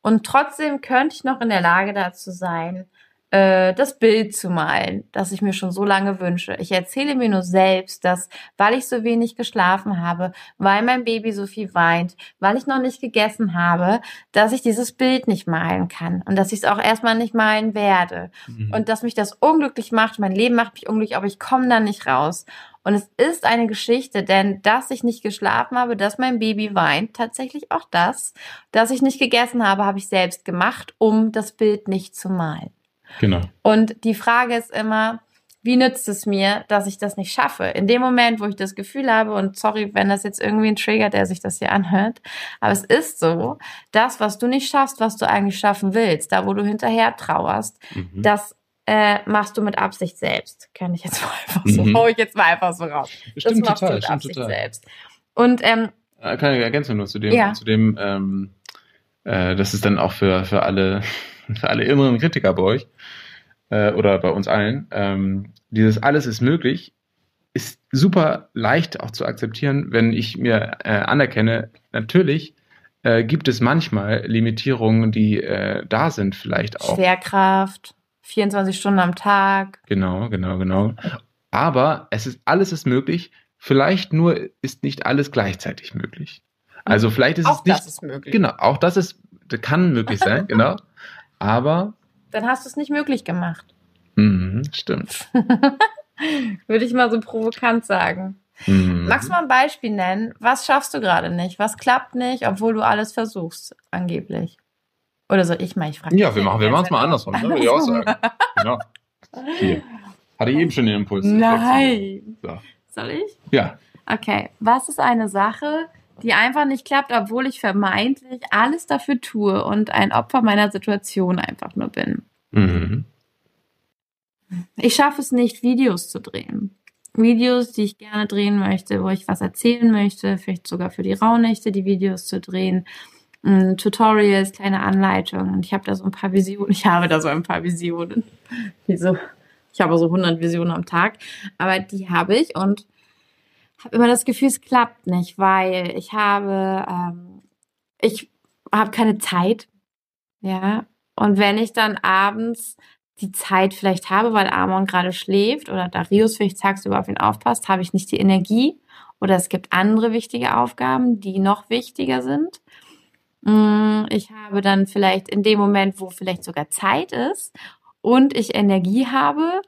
und trotzdem könnte ich noch in der Lage dazu sein, äh, das Bild zu malen, das ich mir schon so lange wünsche. Ich erzähle mir nur selbst, dass, weil ich so wenig geschlafen habe, weil mein Baby so viel weint, weil ich noch nicht gegessen habe, dass ich dieses Bild nicht malen kann und dass ich es auch erstmal nicht malen werde. Mhm. Und dass mich das unglücklich macht, mein Leben macht mich unglücklich, aber ich komme da nicht raus. Und es ist eine Geschichte, denn dass ich nicht geschlafen habe, dass mein Baby weint, tatsächlich auch das. Dass ich nicht gegessen habe, habe ich selbst gemacht, um das Bild nicht zu malen. Genau. Und die Frage ist immer, wie nützt es mir, dass ich das nicht schaffe? In dem Moment, wo ich das Gefühl habe, und sorry, wenn das jetzt irgendwie ein Trigger, der sich das hier anhört, aber es ist so, das, was du nicht schaffst, was du eigentlich schaffen willst, da wo du hinterher trauerst, mhm. das äh, machst du mit Absicht selbst. Kann ich jetzt mal einfach so, mhm. hau ich jetzt mal einfach so raus. Stimmt das machst total, du mit Absicht total. selbst. Und ähm, äh, kann ich ergänzen nur zu dem, ja. zu dem, ähm, äh, das ist dann auch für für alle für alle inneren Kritiker bei euch äh, oder bei uns allen. Ähm, dieses alles ist möglich ist super leicht auch zu akzeptieren, wenn ich mir äh, anerkenne, natürlich äh, gibt es manchmal Limitierungen, die äh, da sind, vielleicht auch. Schwerkraft. 24 Stunden am Tag. Genau, genau, genau. Aber es ist, alles ist möglich. Vielleicht nur ist nicht alles gleichzeitig möglich. Also vielleicht ist auch es nicht. Das ist möglich. Genau, auch das ist, kann möglich sein, genau. Aber. Dann hast du es nicht möglich gemacht. Mhm, stimmt. Würde ich mal so provokant sagen. Mhm. Magst du mal ein Beispiel nennen? Was schaffst du gerade nicht? Was klappt nicht, obwohl du alles versuchst, angeblich? Oder soll ich mal? Ich frage Ja, wir machen wir es mal andersrum, ne? würde ich auch sagen. genau. Hier. Hatte ich eben schon den Impuls. Nein. So. Soll ich? Ja. Okay. Was ist eine Sache, die einfach nicht klappt, obwohl ich vermeintlich alles dafür tue und ein Opfer meiner Situation einfach nur bin? Mhm. Ich schaffe es nicht, Videos zu drehen. Videos, die ich gerne drehen möchte, wo ich was erzählen möchte, vielleicht sogar für die Rauhnächte die Videos zu drehen ähm, Tutorials, kleine Anleitungen. Und ich habe da so ein paar Visionen. Ich habe da so ein paar Visionen. Wieso? Ich habe so 100 Visionen am Tag. Aber die habe ich und habe immer das Gefühl, es klappt nicht, weil ich habe, ähm, ich habe keine Zeit. Ja. Und wenn ich dann abends die Zeit vielleicht habe, weil Amon gerade schläft oder Darius vielleicht tagsüber auf ihn aufpasst, habe ich nicht die Energie oder es gibt andere wichtige Aufgaben, die noch wichtiger sind. Mm, ich habe dann vielleicht in dem Moment, wo vielleicht sogar Zeit ist und ich Energie habe,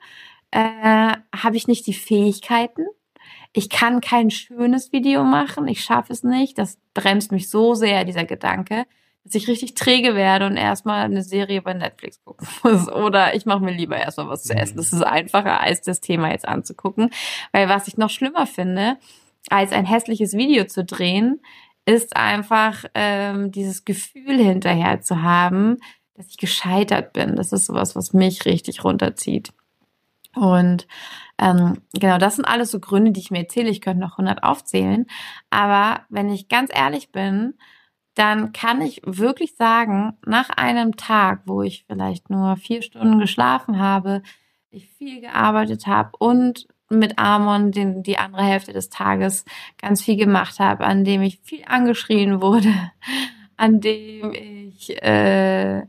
äh, habe ich nicht die Fähigkeiten. Ich kann kein schönes Video machen. Ich schaffe es nicht. Das bremst mich so sehr, dieser Gedanke, dass ich richtig träge werde und erstmal eine Serie bei Netflix gucken muss. Oder ich mache mir lieber erstmal was zu essen. Das ist einfacher, als das Thema jetzt anzugucken. Weil was ich noch schlimmer finde, als ein hässliches Video zu drehen, ist einfach ähm, dieses Gefühl hinterher zu haben, dass ich gescheitert bin. Das ist sowas, was mich richtig runterzieht. Und ähm, genau, das sind alles so Gründe, die ich mir erzähle. Ich könnte noch 100 aufzählen. Aber wenn ich ganz ehrlich bin, dann kann ich wirklich sagen, nach einem Tag, wo ich vielleicht nur vier Stunden geschlafen habe, ich viel gearbeitet habe und mit Amon den, die andere Hälfte des Tages ganz viel gemacht habe, an dem ich viel angeschrien wurde, an dem ich äh,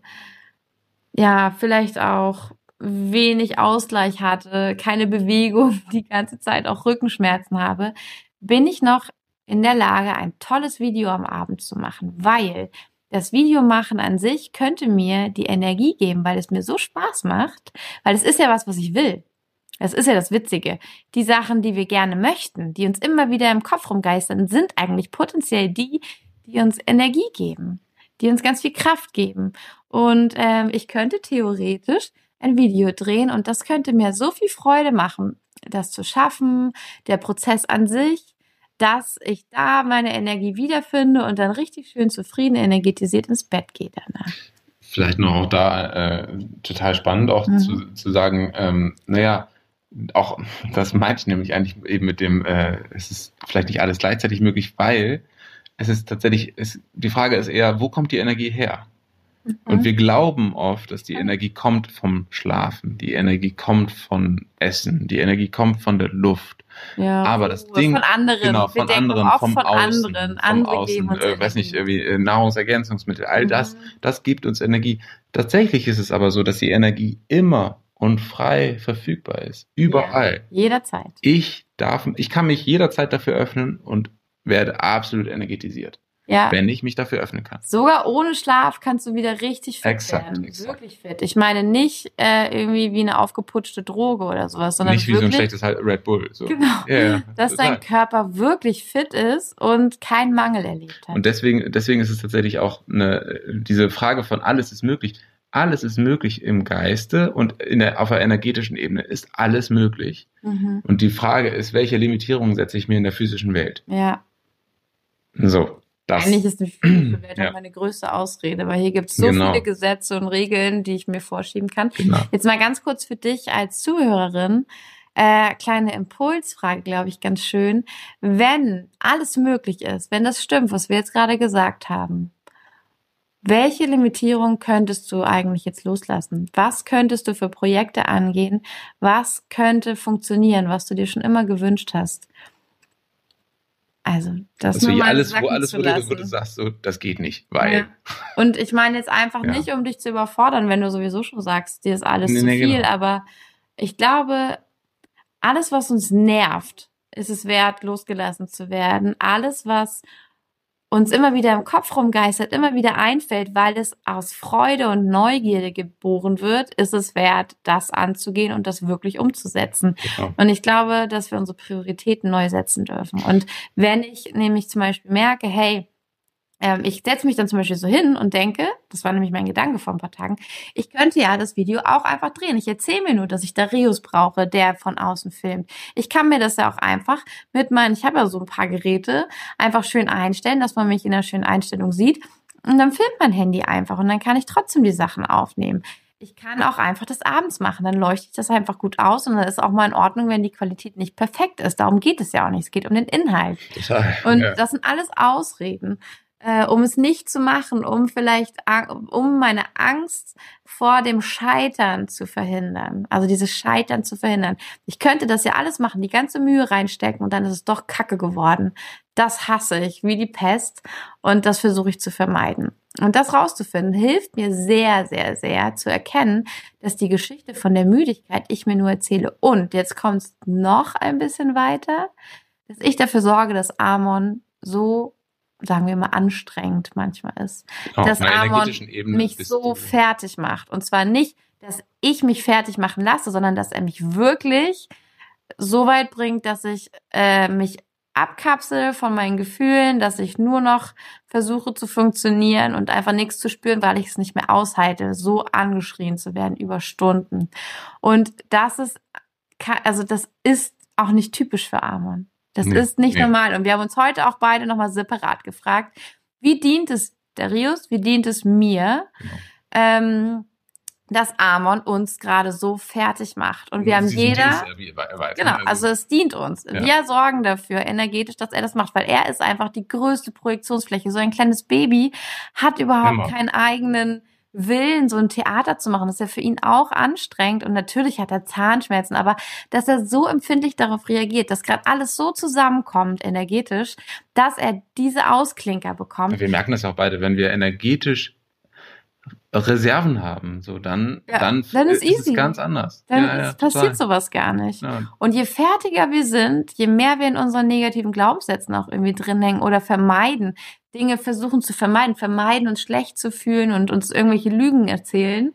ja vielleicht auch wenig Ausgleich hatte, keine Bewegung, die ganze Zeit auch Rückenschmerzen habe, bin ich noch in der Lage, ein tolles Video am Abend zu machen, weil das Videomachen an sich könnte mir die Energie geben, weil es mir so Spaß macht, weil es ist ja was, was ich will. Das ist ja das Witzige. Die Sachen, die wir gerne möchten, die uns immer wieder im Kopf rumgeistern, sind eigentlich potenziell die, die uns Energie geben, die uns ganz viel Kraft geben. Und ähm, ich könnte theoretisch ein Video drehen und das könnte mir so viel Freude machen, das zu schaffen, der Prozess an sich, dass ich da meine Energie wiederfinde und dann richtig schön zufrieden energetisiert ins Bett gehe danach. vielleicht noch auch da äh, total spannend, auch Mhm. zu, zu sagen, ähm, naja, auch das meinte ich nämlich eigentlich eben mit dem, äh, es ist vielleicht nicht alles gleichzeitig möglich, weil es ist tatsächlich, es, die Frage ist eher, wo kommt die Energie her? Und Mhm. wir glauben oft, dass die Energie kommt vom Schlafen, die Energie kommt von Essen, die Energie kommt von der Luft. ja. aber das Oh, Ding- von anderen, Genau, wir von denken anderen, vom von Außen, anderen, vom andere Außen, äh, weiß nicht, irgendwie äh, Nahrungsergänzungsmittel, all das, Mhm. das gibt uns Energie. Tatsächlich ist es aber so, dass die Energie immer und frei verfügbar ist, überall. Jederzeit. Ich darf, ich kann mich jederzeit dafür öffnen und werde absolut energetisiert, Ja. wenn ich mich dafür öffnen kann. Sogar ohne Schlaf kannst du wieder richtig fit Exakt, werden. exakt. Wirklich fit. Ich meine nicht äh, irgendwie wie eine aufgeputschte Droge oder sowas, sondern nicht wie so ein wirklich, schlechtes halt Red Bull. So. Genau. Ja, ja, dass total. dein Körper wirklich fit ist und keinen Mangel erlebt hat. Und deswegen, deswegen ist es tatsächlich auch eine, diese Frage von alles ist möglich. Alles ist möglich im Geiste und in der, auf der energetischen Ebene ist alles möglich. mhm. Und die Frage ist, welche Limitierungen setze ich mir in der physischen Welt? Ja, So, das. eigentlich ist physische Welt Ja. meine größte Ausrede, weil hier gibt es so Genau. viele Gesetze und Regeln, die ich mir vorschieben kann. Genau. Jetzt mal ganz kurz für dich als Zuhörerin. Äh, kleine Impulsfrage, glaube ich, ganz schön. Wenn alles möglich ist, wenn das stimmt, was wir jetzt gerade gesagt haben, welche Limitierung könntest du eigentlich jetzt loslassen? Was könntest du für Projekte angehen? Was könnte funktionieren, was du dir schon immer gewünscht hast? Also, das Also nur mal alles, wo alles, wo du, wo du sagst, so, das geht nicht, weil. Ja. Und ich meine jetzt einfach Ja. nicht, um dich zu überfordern, wenn du sowieso schon sagst, dir ist alles Nee, zu nee, viel, genau. aber ich glaube, alles, was uns nervt, ist es wert, losgelassen zu werden. Alles, was uns immer wieder im Kopf rumgeistert, immer wieder einfällt, weil es aus Freude und Neugierde geboren wird, ist es wert, das anzugehen und das wirklich umzusetzen. Genau. Und ich glaube, dass wir unsere Prioritäten neu setzen dürfen. Und wenn ich nämlich zum Beispiel merke, hey, ich setze mich dann zum Beispiel so hin und denke, das war nämlich mein Gedanke vor ein paar Tagen, ich könnte ja das Video auch einfach drehen. Ich erzähle mir nur, dass ich Darius brauche, der von außen filmt. Ich kann mir das ja auch einfach mit meinen, ich habe ja so ein paar Geräte, einfach schön einstellen, dass man mich in einer schönen Einstellung sieht. Und dann filmt mein Handy einfach und dann kann ich trotzdem die Sachen aufnehmen. Ich kann auch einfach das abends machen, dann leuchte ich das einfach gut aus und dann ist auch mal in Ordnung, wenn die Qualität nicht perfekt ist. Darum geht es ja auch nicht. Es geht um den Inhalt. Total. Und ja. das sind alles Ausreden, äh, um es nicht zu machen, um vielleicht, um meine Angst vor dem Scheitern zu verhindern. Also dieses Scheitern zu verhindern. Ich könnte das ja alles machen, die ganze Mühe reinstecken und dann ist es doch Kacke geworden. Das hasse ich wie die Pest und das versuche ich zu vermeiden. Und das rauszufinden, hilft mir sehr, sehr, sehr zu erkennen, dass die Geschichte von der Müdigkeit ich mir nur erzähle. Und jetzt kommt es noch ein bisschen weiter, dass ich dafür sorge, dass Amon so, sagen wir mal, anstrengend manchmal ist. Genau, dass Amon mich so fertig macht. Und zwar nicht, dass ich mich fertig machen lasse, sondern dass er mich wirklich so weit bringt, dass ich äh, mich abkapsel von meinen Gefühlen, dass ich nur noch versuche zu funktionieren und einfach nichts zu spüren, weil ich es nicht mehr aushalte, so angeschrien zu werden über Stunden. Und das ist, also das ist auch nicht typisch für Amon. Das Nee, ist nicht nee. normal. Und wir haben uns heute auch beide nochmal separat gefragt, wie dient es Darius, wie dient es mir, Genau. ähm, dass Amon uns gerade so fertig macht. Und wir haben jeder. Genau, also es dient uns. Ja. Wir sorgen dafür energetisch, dass er das macht, weil er ist einfach die größte Projektionsfläche. So ein kleines Baby hat überhaupt Hammer. keinen eigenen Willen, so ein Theater zu machen. Das ist ja für ihn auch anstrengend und natürlich hat er Zahnschmerzen, aber dass er so empfindlich darauf reagiert, dass gerade alles so zusammenkommt energetisch, dass er diese Ausklinker bekommt. wir merken das auch beide, wenn wir energetisch Reserven haben, so dann, Ja, dann, dann ist easy. es ganz anders. Dann Ja, ist, passiert total. sowas gar nicht. Und je fertiger wir sind, je mehr wir in unseren negativen Glaubenssätzen auch irgendwie drin hängen oder vermeiden, Dinge versuchen zu vermeiden, vermeiden, uns schlecht zu fühlen und uns irgendwelche Lügen erzählen,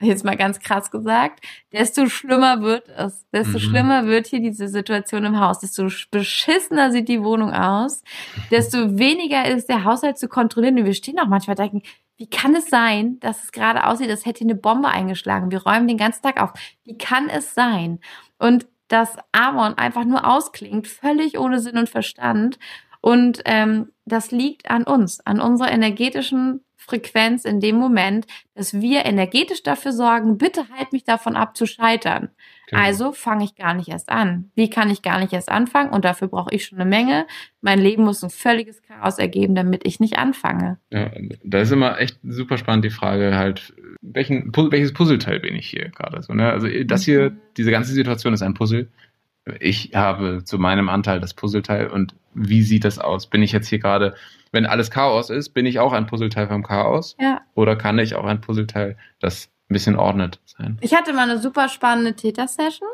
jetzt mal ganz krass gesagt, desto schlimmer wird es. Desto Mhm. schlimmer wird hier diese Situation im Haus. Desto beschissener sieht die Wohnung aus. Desto weniger ist der Haushalt zu kontrollieren. Und wir stehen auch manchmal und denken, wie kann es sein, dass es gerade aussieht, als hätte eine Bombe eingeschlagen? Wir räumen den ganzen Tag auf. Wie kann es sein? Und dass Amon einfach nur ausklingt, völlig ohne Sinn und Verstand Und ähm, das liegt an uns, an unserer energetischen Frequenz in dem Moment, dass wir energetisch dafür sorgen, bitte halt mich davon ab zu scheitern. Genau. Also fange ich gar nicht erst an. Wie kann ich gar nicht erst anfangen? Und dafür brauche ich schon eine Menge. Mein Leben muss ein völliges Chaos ergeben, damit ich nicht anfange. Ja, da ist immer echt super spannend die Frage halt, welchen, welches Puzzleteil bin ich hier gerade? So, ne? Also das hier, mhm. diese ganze Situation ist ein Puzzle. Ich habe zu meinem Anteil das Puzzleteil und wie sieht das aus? Bin ich jetzt hier gerade wenn alles Chaos ist, bin ich auch ein Puzzleteil vom Chaos? Ja. Oder kann ich auch ein Puzzleteil, das ein bisschen ordnet sein? Ich hatte mal eine super spannende Täter-Session.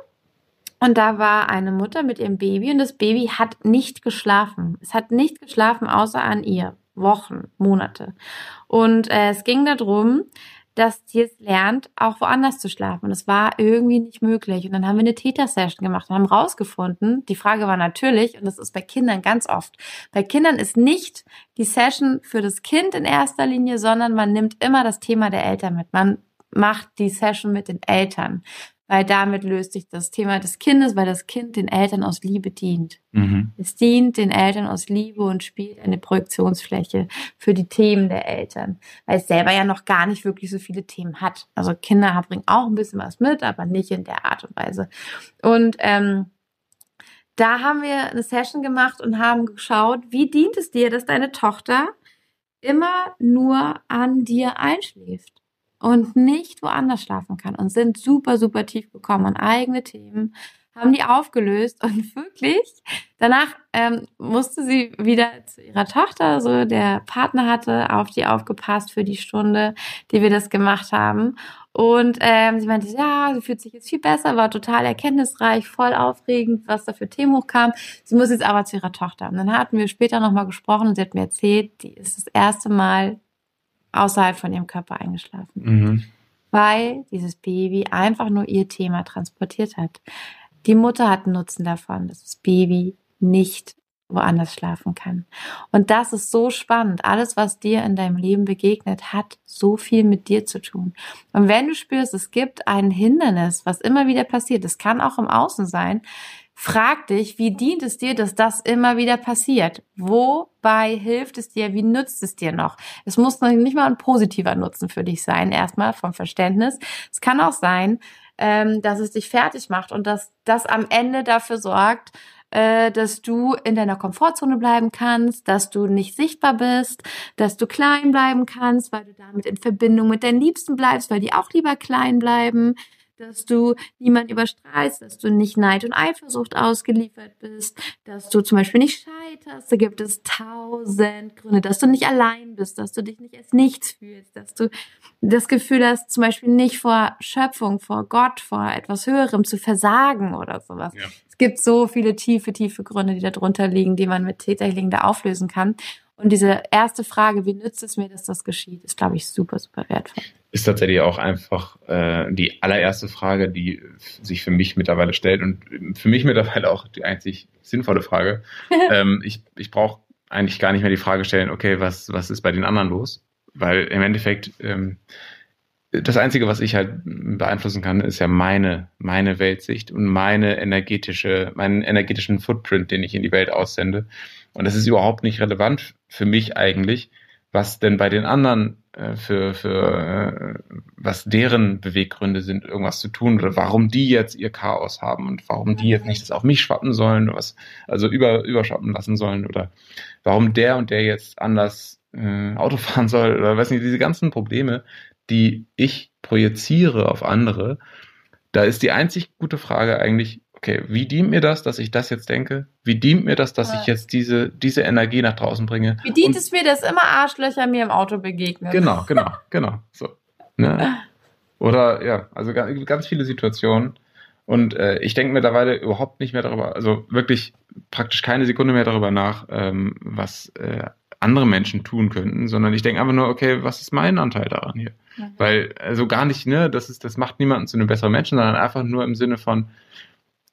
Und da war eine Mutter mit ihrem Baby und das Baby hat nicht geschlafen. Es hat nicht geschlafen, außer an ihr. Wochen, Monate. Und äh, es ging darum, dass es lernt, auch woanders zu schlafen. Und das war irgendwie nicht möglich. Und dann haben wir eine Täter-Session gemacht und haben rausgefunden, die Frage war natürlich, und das ist bei Kindern ganz oft, bei Kindern ist nicht die Session für das Kind in erster Linie, sondern man nimmt immer das Thema der Eltern mit. Man macht die Session mit den Eltern weil damit löst sich das Thema des Kindes, weil das Kind den Eltern aus Liebe dient. Mhm. Es dient den Eltern aus Liebe und spielt eine Projektionsfläche für die Themen der Eltern, weil es selber ja noch gar nicht wirklich so viele Themen hat. Also Kinder bringen auch ein bisschen was mit, aber nicht in der Art und Weise. Und ähm, da haben wir eine Session gemacht und haben geschaut, wie dient es dir, dass deine Tochter immer nur an dir einschläft und nicht woanders schlafen kann und sind super, super tief gekommen an eigene Themen, haben die aufgelöst und wirklich danach ähm, musste sie wieder zu ihrer Tochter, so der Partner hatte auf die aufgepasst für die Stunde, die wir das gemacht haben. Und ähm, sie meinte, ja, sie fühlt sich jetzt viel besser, war total erkenntnisreich, voll aufregend, was da für Themen hochkam. Sie muss jetzt aber zu ihrer Tochter. Und dann hatten wir später nochmal gesprochen und sie hat mir erzählt, die ist das erste Mal außerhalb von ihrem Körper eingeschlafen. Mhm. Weil dieses Baby einfach nur ihr Thema transportiert hat. Die Mutter hat einen Nutzen davon, dass das Baby nicht woanders schlafen kann. Und das ist so spannend. Alles, was dir in deinem Leben begegnet, hat so viel mit dir zu tun. Und wenn du spürst, es gibt ein Hindernis, was immer wieder passiert, es kann auch im Außen sein, Frag dich, wie dient es dir, dass das immer wieder passiert? Wobei hilft es dir? Wie nützt es dir noch? Es muss nicht mal ein positiver Nutzen für dich sein, erstmal vom Verständnis. Es kann auch sein, ähm, dass es dich fertig macht und dass das am Ende dafür sorgt, äh, dass du in deiner Komfortzone bleiben kannst, dass du nicht sichtbar bist, dass du klein bleiben kannst, weil du damit in Verbindung mit deinen Liebsten bleibst, weil die auch lieber klein bleiben, dass du niemand überstrahlst, dass du nicht Neid und Eifersucht ausgeliefert bist, dass du zum Beispiel nicht scheiterst. Da gibt es tausend Gründe, dass du nicht allein bist, dass du dich nicht als nichts fühlst, dass du das Gefühl hast, zum Beispiel nicht vor Schöpfung, vor Gott, vor etwas Höherem zu versagen oder sowas. Ja. Es gibt so viele tiefe, tiefe Gründe, die da drunter liegen, die man mit Täterhealing da auflösen kann. Und diese erste Frage, wie nützt es mir, dass das geschieht, ist, glaube ich, super, super wertvoll ist tatsächlich auch einfach äh, die allererste Frage, die sich für mich mittlerweile stellt und für mich mittlerweile auch die einzig sinnvolle Frage. ähm, ich ich brauche eigentlich gar nicht mehr die Frage stellen, okay, was, was ist bei den anderen los? Weil im Endeffekt ähm, das Einzige, was ich halt beeinflussen kann, ist ja meine, meine Weltsicht und meine energetische, meinen energetischen Footprint, den ich in die Welt aussende. Und das ist überhaupt nicht relevant für mich eigentlich, was denn bei den anderen äh, für, für äh, was deren Beweggründe sind, irgendwas zu tun oder warum die jetzt ihr Chaos haben und warum die jetzt nicht das auf mich schwappen sollen, was, also über, überschwappen lassen sollen oder warum der und der jetzt anders äh, Auto fahren soll oder weiß nicht, diese ganzen Probleme, die ich projiziere auf andere, da ist die einzig gute Frage eigentlich, okay, wie dient mir das, dass ich das jetzt denke? Wie dient mir das, dass ja. ich jetzt diese, diese Energie nach draußen bringe? Wie dient Und, es mir, dass immer Arschlöcher mir im Auto begegnen? Genau, genau, genau. So. Ne? Oder ja, also ganz viele Situationen. Und äh, ich denke mittlerweile überhaupt nicht mehr darüber, also wirklich praktisch keine Sekunde mehr darüber nach, ähm, was äh, andere Menschen tun könnten, sondern ich denke einfach nur, okay, was ist mein Anteil daran hier? Mhm. Weil, also gar nicht, ne, das ist, das macht niemanden zu einem besseren Menschen, sondern einfach nur im Sinne von,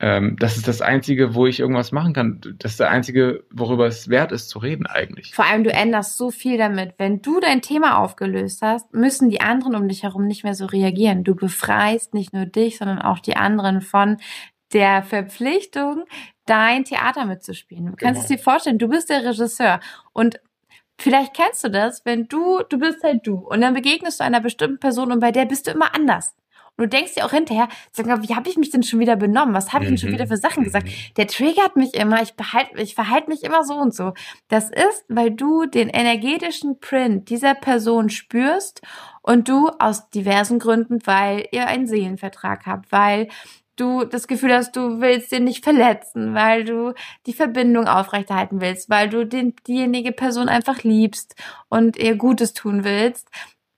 ähm, das ist das Einzige, wo ich irgendwas machen kann. Das ist das Einzige, worüber es wert ist zu reden eigentlich. Vor allem, du änderst so viel damit. Wenn du dein Thema aufgelöst hast, müssen die anderen um dich herum nicht mehr so reagieren. Du befreist nicht nur dich, sondern auch die anderen von der Verpflichtung, dein Theater mitzuspielen. Du kannst Genau. es dir vorstellen, du bist der Regisseur und vielleicht kennst du das, wenn du, du bist halt du und dann begegnest du einer bestimmten Person und bei der bist du immer anders. Und du denkst dir auch hinterher, sag mal, wie habe ich mich denn schon wieder benommen? Was habe ich denn schon Mhm. wieder für Sachen gesagt? Der triggert mich immer, ich behalte, ich verhalte mich immer so und so. Das ist, weil du den energetischen Print dieser Person spürst und du aus diversen Gründen, weil ihr einen Seelenvertrag habt, weil du das Gefühl hast, du willst den nicht verletzen, weil du die Verbindung aufrechterhalten willst, weil du den, diejenige Person einfach liebst und ihr Gutes tun willst,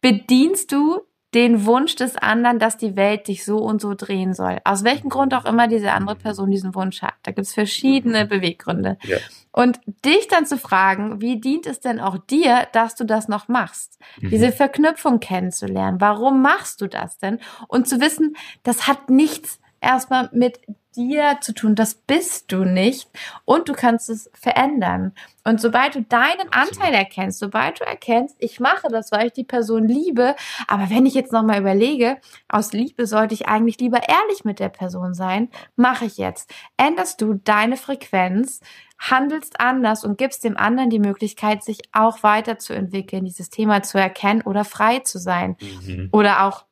bedienst du den Wunsch des anderen, dass die Welt dich so und so drehen soll. Aus welchem Grund auch immer diese andere Person diesen Wunsch hat. Da gibt's verschiedene Beweggründe. Ja. Und dich dann zu fragen, wie dient es denn auch dir, dass du das noch machst? Mhm. Diese Verknüpfung kennenzulernen. Warum machst du das denn? Und zu wissen, das hat nichts erstmal mit dir zu tun. Das bist du nicht. Und du kannst es verändern. Und sobald du deinen Anteil erkennst, sobald du erkennst, ich mache das, weil ich die Person liebe, aber wenn ich jetzt nochmal überlege, aus Liebe sollte ich eigentlich lieber ehrlich mit der Person sein, mache ich jetzt. Änderst du deine Frequenz, handelst anders und gibst dem anderen die Möglichkeit, sich auch weiterzuentwickeln, dieses Thema zu erkennen oder frei zu sein. Mhm. Oder auch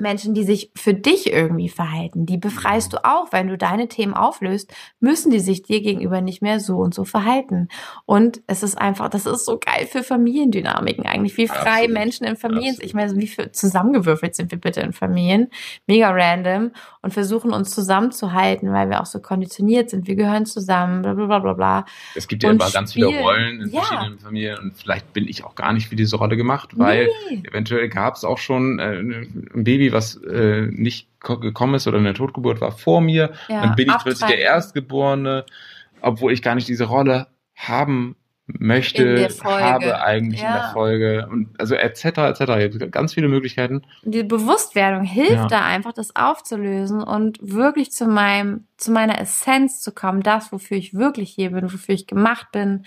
Menschen, die sich für dich irgendwie verhalten, die befreist du auch. Wenn du deine Themen auflöst, müssen die sich dir gegenüber nicht mehr so und so verhalten. Und es ist einfach, das ist so geil für Familiendynamiken eigentlich, wie frei Absolut. Menschen in Familien, Absolut. ich meine, wie für zusammengewürfelt sind wir bitte in Familien, mega random und versuchen uns zusammenzuhalten, weil wir auch so konditioniert sind. Wir gehören zusammen, bla bla bla bla bla. Es gibt ja immer ganz viele. Rollen in Ja. verschiedenen Familien und vielleicht bin ich auch gar nicht für diese Rolle gemacht, weil Nee. eventuell gab es auch schon äh, ein Baby, was äh, nicht ko- gekommen ist oder eine Totgeburt war vor mir. Ja, Dann bin ich plötzlich der. Erstgeborene, obwohl ich gar nicht diese Rolle haben möchte, In habe eigentlich in Ja. der Folge und also etc. etc. Ganz viele Möglichkeiten. die Bewusstwerdung hilft Ja. da einfach, das aufzulösen und wirklich zu meinem, zu meiner Essenz zu kommen, das, wofür ich wirklich hier bin, wofür ich gemacht bin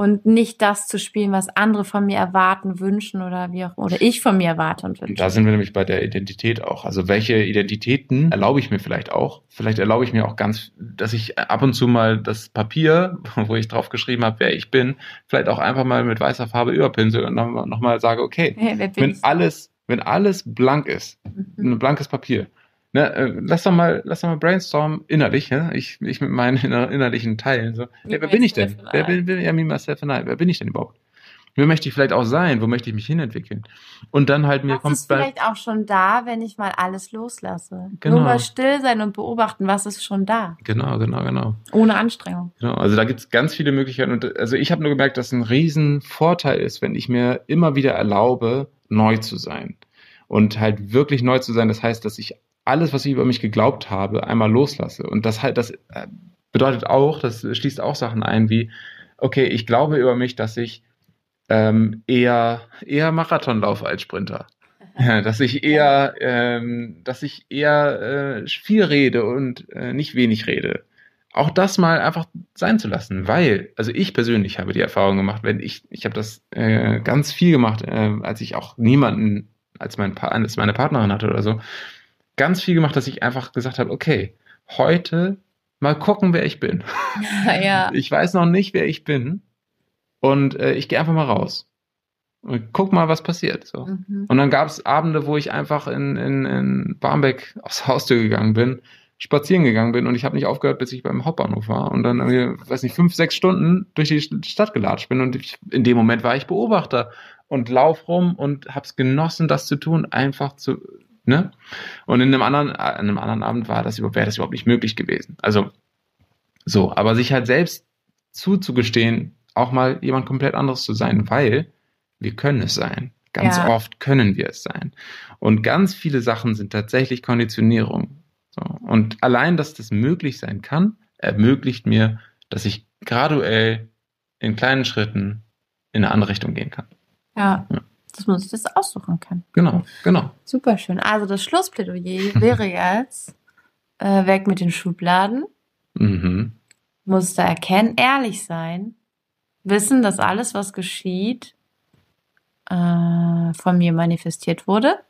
und nicht das zu spielen, was andere von mir erwarten, wünschen oder wie auch, oder ich von mir erwarte und Und wünsche. da sind wir nämlich bei der Identität auch. Also welche Identitäten erlaube ich mir vielleicht auch? Vielleicht erlaube ich mir auch ganz, dass ich ab und zu mal das Papier, wo ich drauf geschrieben habe, wer ich bin, vielleicht auch einfach mal mit weißer Farbe überpinsel und nochmal noch mal sage, okay, Hey, wenn ich? alles, wenn alles blank ist, Mhm. ein blankes Papier, ne, äh, lass doch mal, lass doch mal brainstormen innerlich, ne? ich, ich mit meinen inner, innerlichen Teilen so, hey, wer bin ich denn? Wer bin, wer, ja, me, myself and I. wer bin ich denn überhaupt? Wer möchte ich vielleicht auch sein? Wo möchte ich mich hinentwickeln? Und dann halt mir Was kommt ist vielleicht auch schon da, wenn ich mal alles loslasse? Genau. Nur mal still sein und beobachten, was ist schon da, Genau, genau, genau. ohne Anstrengung. genau. Also da gibt's ganz viele Möglichkeiten. Und also ich habe nur gemerkt, dass ein riesen Vorteil ist, wenn ich mir immer wieder erlaube, neu zu sein. Und halt wirklich neu zu sein, das heißt, dass ich alles, was ich über mich geglaubt habe, einmal loslasse. Und das halt, das äh, bedeutet auch, das schließt auch Sachen ein wie, okay, ich glaube über mich, dass ich ähm, eher, eher Marathon laufe als Sprinter. Ja, dass ich eher, ähm, dass ich eher äh, viel rede und äh, nicht wenig rede. Auch das mal einfach sein zu lassen, weil, also ich persönlich habe die Erfahrung gemacht, wenn ich, ich habe das äh, ganz viel gemacht, äh, als ich auch niemanden als, mein pa als meine Partnerin hatte oder so, ganz viel gemacht, dass ich einfach gesagt habe, okay, heute mal gucken, wer ich bin. ja. Ich weiß noch nicht, wer ich bin und äh, ich gehe einfach mal raus und guck mal, was passiert. So. Mhm. Und dann gab es Abende, wo ich einfach in, in, in Barmbek aufs Haustür gegangen bin, spazieren gegangen bin und ich habe nicht aufgehört, bis ich beim Hauptbahnhof war und dann, weiß nicht, fünf, sechs Stunden durch die Stadt gelatscht bin und ich, in dem Moment war ich Beobachter und lauf rum und hab's genossen, das zu tun, einfach zu, ne? Und in einem anderen, an einem anderen Abend war das, wäre das überhaupt nicht möglich gewesen. Also, so, aber sich halt selbst zuzugestehen, auch mal jemand komplett anderes zu sein, weil wir können es sein. Ganz Ja. oft können wir es sein. Und ganz viele Sachen sind tatsächlich Konditionierung. So. Und allein, dass das möglich sein kann, ermöglicht mir, dass ich graduell in kleinen Schritten in eine andere Richtung gehen kann. Ja. Ja. Dass man sich das aussuchen kann. Genau, genau. Super schön. Also das Schlussplädoyer wäre jetzt äh, weg mit den Schubladen, Mhm. Muster erkennen, ehrlich sein, wissen, dass alles, was geschieht, äh, von mir manifestiert wurde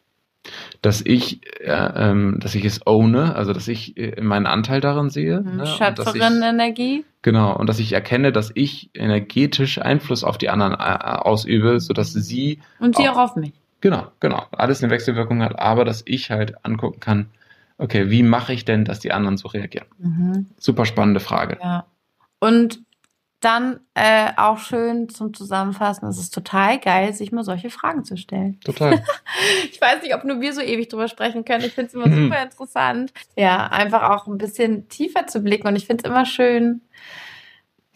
dass ich, äh, ähm, dass ich es owne, also dass ich äh, meinen Anteil darin sehe. Mhm. Ne? Schöpferin-Energie. Genau, und dass ich erkenne, dass ich energetisch Einfluss auf die anderen äh, ausübe, sodass sie. Und sie auch, auch auf mich. Genau, genau. Alles eine Wechselwirkung hat, aber dass ich halt angucken kann, okay, wie mache ich denn, dass die anderen so reagieren? Mhm. Super spannende Frage. Ja. Und dann äh, auch schön zum Zusammenfassen. Es ist total geil, sich mal solche Fragen zu stellen. Total. ich weiß nicht, ob nur wir so ewig drüber sprechen können. Ich finde es immer mhm. super interessant. Ja, einfach auch ein bisschen tiefer zu blicken. Und ich finde es immer schön,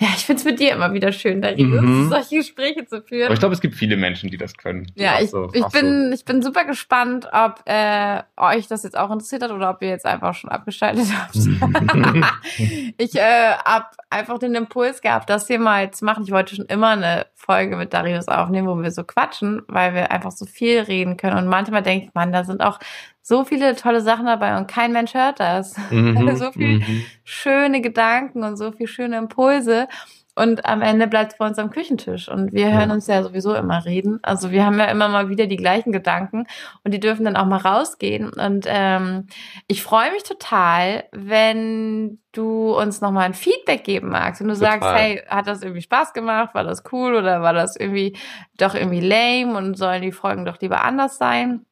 ja, ich finde es mit dir immer wieder schön, darüber mhm. solche Gespräche zu führen. Aber ich glaube, es gibt viele Menschen, die das können. Ja, ich, so, ich, bin, so. ich bin super gespannt, ob äh, euch das jetzt auch interessiert hat oder ob ihr jetzt einfach schon abgeschaltet habt. ich äh, habe einfach den Impuls gehabt, das hier mal zu machen. Ich wollte schon immer eine Folge mit Darius aufnehmen, wo wir so quatschen, weil wir einfach so viel reden können. Und manchmal denke ich, man, da sind auch so viele tolle Sachen dabei und kein Mensch hört das. Mhm, so viele mhm. schöne Gedanken und so viele schöne Impulse. Und am Ende bleibt es bei uns am Küchentisch. Und wir hören uns ja sowieso immer reden. Also wir haben ja immer mal wieder die gleichen Gedanken und die dürfen dann auch mal rausgehen. Und ähm, ich freue mich total, wenn du uns nochmal ein Feedback geben magst. Wenn du total. sagst, hey, hat das irgendwie Spaß gemacht? War das cool oder war das irgendwie doch irgendwie lame und sollen die Folgen doch lieber anders sein?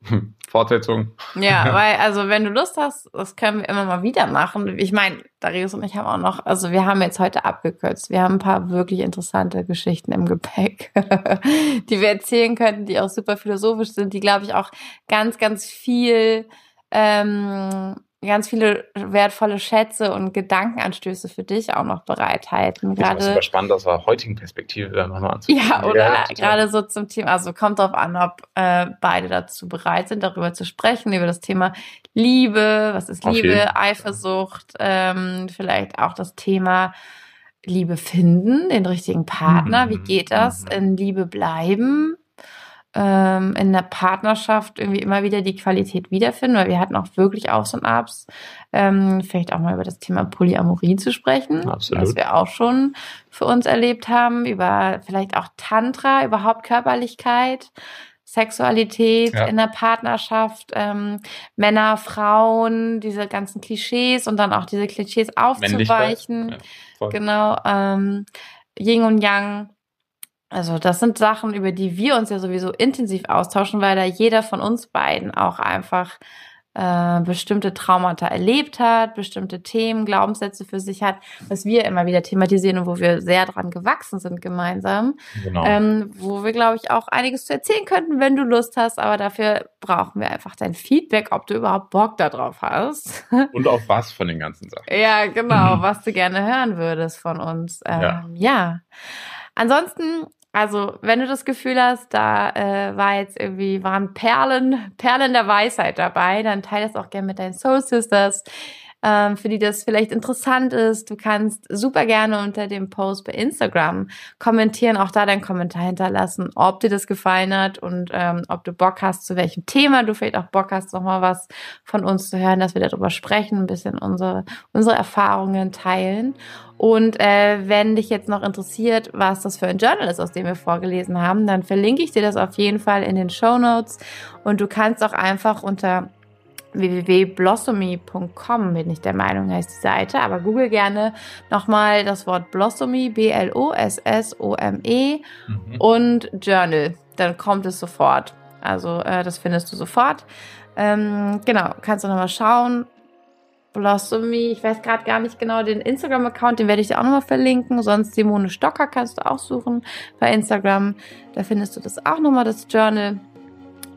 Fortsetzung. Ja, weil, also wenn du Lust hast, das können wir immer mal wieder machen. Ich meine, Darius und ich haben auch noch, also wir haben jetzt heute abgekürzt. Wir haben ein paar wirklich interessante Geschichten im Gepäck, die wir erzählen könnten, die auch super philosophisch sind, die, glaube ich, auch ganz, ganz viel ähm, ganz viele wertvolle Schätze und Gedankenanstöße für dich auch noch bereithalten. Gerade das ist spannend aus der heutigen Perspektive dann nochmal anzusehen. Ja, oder ja, gerade so zum Thema, also kommt darauf an, ob äh, beide dazu bereit sind, darüber zu sprechen, über das Thema Liebe, was ist Liebe, Eifersucht, ähm, vielleicht auch das Thema Liebe finden, den richtigen Partner, mhm. wie geht das, mhm. in Liebe bleiben, ähm, in der Partnerschaft irgendwie immer wieder die Qualität wiederfinden, weil wir hatten auch wirklich Aufs und Abs, ähm, vielleicht auch mal über das Thema Polyamorie zu sprechen, Absolut. was wir auch schon für uns erlebt haben, über vielleicht auch Tantra, überhaupt Körperlichkeit, Sexualität ja. in der Partnerschaft, ähm, Männer, Frauen, diese ganzen Klischees und dann auch diese Klischees aufzuweichen. Ja, genau, ähm, Yin und Yang also das sind Sachen, über die wir uns ja sowieso intensiv austauschen, weil da jeder von uns beiden auch einfach äh, bestimmte Traumata erlebt hat, bestimmte Themen, Glaubenssätze für sich hat, was wir immer wieder thematisieren und wo wir sehr dran gewachsen sind gemeinsam. Genau. Ähm, wo wir, glaube ich, auch einiges zu erzählen könnten, wenn du Lust hast, aber dafür brauchen wir einfach dein Feedback, ob du überhaupt Bock darauf hast. Und auf was von den ganzen Sachen. ja, genau, was du gerne hören würdest von uns. Ähm, ja. ja. Ansonsten also, wenn du das Gefühl hast, da äh, war jetzt irgendwie, waren Perlen, Perlen der Weisheit dabei, dann teile das auch gerne mit deinen Soul Sisters ähm, für die das vielleicht interessant ist. Du kannst super gerne unter dem Post bei Instagram kommentieren, auch da deinen Kommentar hinterlassen, ob dir das gefallen hat und ähm, ob du Bock hast, zu welchem Thema du vielleicht auch Bock hast, nochmal was von uns zu hören, dass wir darüber sprechen, ein bisschen unsere, unsere Erfahrungen teilen. Und äh, wenn dich jetzt noch interessiert, was das für ein Journal ist, aus dem wir vorgelesen haben, dann verlinke ich dir das auf jeden Fall in den Show Notes. Und du kannst auch einfach unter www.blossomy.com, bin ich der Meinung, heißt die Seite. Aber google gerne nochmal das Wort Blossomy, B-L-O-S-S-O-M-E mhm. und Journal. Dann kommt es sofort. Also äh, das findest du sofort. Ähm, genau, kannst du nochmal schauen. Blossomy, ich weiß gerade gar nicht genau den Instagram-Account, den werde ich dir auch nochmal verlinken. Sonst Simone Stocker kannst du auch suchen bei Instagram. Da findest du das auch nochmal, das Journal.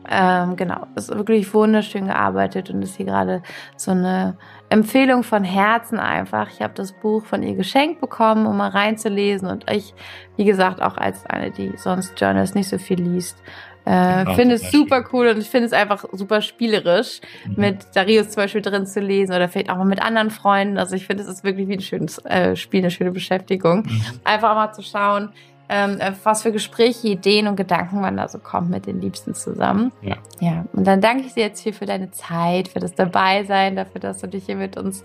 Ähm, genau, ist wirklich wunderschön gearbeitet und ist hier gerade so eine Empfehlung von Herzen einfach. Ich habe das Buch von ihr geschenkt bekommen, um mal reinzulesen und ich, wie gesagt, auch als eine, die sonst Journals nicht so viel liest, äh, genau, finde es super cool und ich finde es einfach super spielerisch, mhm. mit Darius zum Beispiel drin zu lesen oder vielleicht auch mal mit anderen Freunden. Also ich finde, es ist wirklich wie ein schönes äh, Spiel, eine schöne Beschäftigung. Mhm. Einfach mal zu schauen, ähm, was für Gespräche, Ideen und Gedanken man da so kommt mit den Liebsten zusammen. Ja. Ja, und dann danke ich dir jetzt hier für deine Zeit, für das Dabeisein, dafür, dass du dich hier mit uns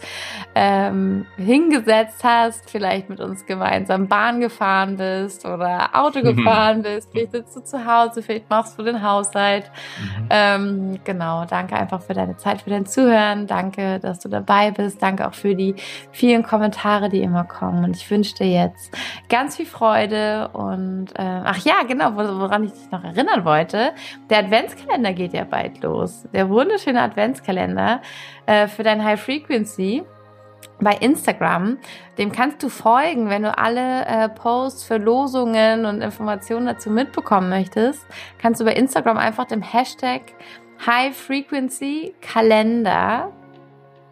ähm, hingesetzt hast, vielleicht mit uns gemeinsam Bahn gefahren bist oder Auto gefahren bist, vielleicht sitzt du zu Hause, vielleicht machst du den Haushalt. Mhm. Ähm, genau, danke einfach für deine Zeit, für dein Zuhören, danke, dass du dabei bist, danke auch für die vielen Kommentare, die immer kommen und ich wünsche dir jetzt ganz viel Freude und äh, ach ja, genau, woran ich dich noch erinnern wollte, der Adventskalender geht ja bald los. Der wunderschöne Adventskalender äh, für dein High Frequency bei Instagram. Dem kannst du folgen, wenn du alle äh, Posts, Verlosungen und Informationen dazu mitbekommen möchtest. Kannst du bei Instagram einfach dem Hashtag High Frequency Kalender,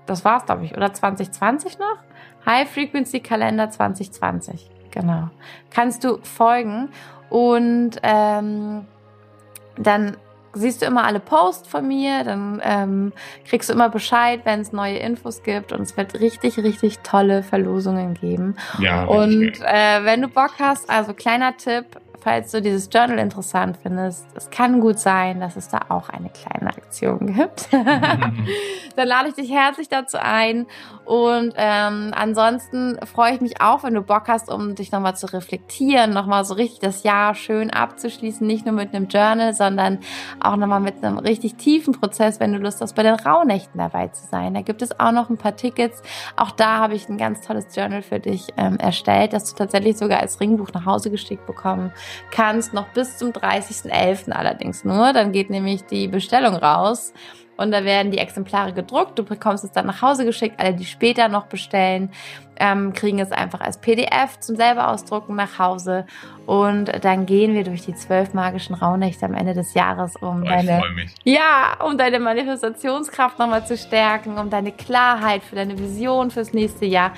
das war's glaube ich, oder 2020 noch? High Frequency Kalender 2020, genau. Kannst du folgen und ähm, dann siehst du immer alle Posts von mir, dann ähm, kriegst du immer Bescheid, wenn es neue Infos gibt und es wird richtig, richtig tolle Verlosungen geben. Ja, Und äh, wenn du Bock hast, also kleiner Tipp, falls du dieses Journal interessant findest, es kann gut sein, dass es da auch eine kleine Aktion gibt. Dann lade ich dich herzlich dazu ein. Und ähm, ansonsten freue ich mich auch, wenn du Bock hast, um dich nochmal zu reflektieren, nochmal so richtig das Jahr schön abzuschließen, nicht nur mit einem Journal, sondern auch nochmal mit einem richtig tiefen Prozess, wenn du Lust hast, bei den Rauhnächten dabei zu sein. Da gibt es auch noch ein paar Tickets. Auch da habe ich ein ganz tolles Journal für dich ähm, erstellt, das du tatsächlich sogar als Ringbuch nach Hause geschickt bekommen kannst, noch bis zum 30.11. allerdings nur. Dann geht nämlich die Bestellung raus und da werden die Exemplare gedruckt. Du bekommst es dann nach Hause geschickt. Alle, die später noch bestellen, ähm, kriegen es einfach als PDF zum selber ausdrucken nach Hause. Und dann gehen wir durch die zwölf magischen Rauhnächte am Ende des Jahres, um Oh, deine ja, um deine Manifestationskraft nochmal zu stärken, um deine Klarheit für deine Vision fürs nächste Jahr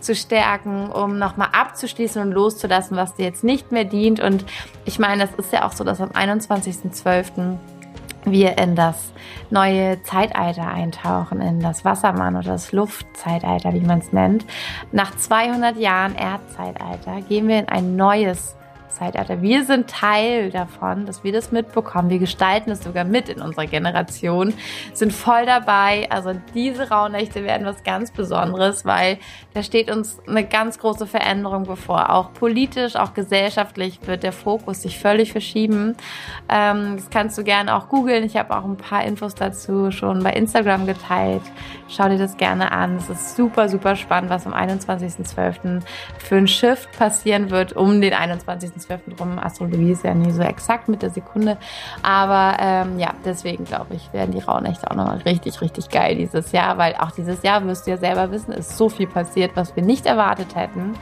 zu stärken, um nochmal abzuschließen und loszulassen, was dir jetzt nicht mehr dient. Und ich meine, das ist ja auch so, dass am 21.12. wir in das neue Zeitalter eintauchen, in das Wassermann oder das Luftzeitalter, wie man es nennt. Nach 200 Jahren Erdzeitalter gehen wir in ein neues Zeitalter. Wir sind Teil davon, dass wir das mitbekommen. Wir gestalten es sogar mit in unserer Generation, sind voll dabei. Also diese Rauhnächte werden was ganz Besonderes, weil da steht uns eine ganz große Veränderung bevor. Auch politisch, auch gesellschaftlich wird der Fokus sich völlig verschieben. Ähm, das kannst du gerne auch googeln. Ich habe auch ein paar Infos dazu schon bei Instagram geteilt. Schau dir das gerne an. Es ist super, super spannend, was am 21.12. für ein Shift passieren wird um den 21.12. rum. Astrologie ist ja nie so exakt mit der Sekunde. Aber ähm, ja, deswegen glaube ich, werden die Rauhnächte auch nochmal richtig, richtig geil dieses Jahr, weil auch dieses Jahr wirst du ja selber wissen, ist so viel passiert, was wir nicht erwartet hätten.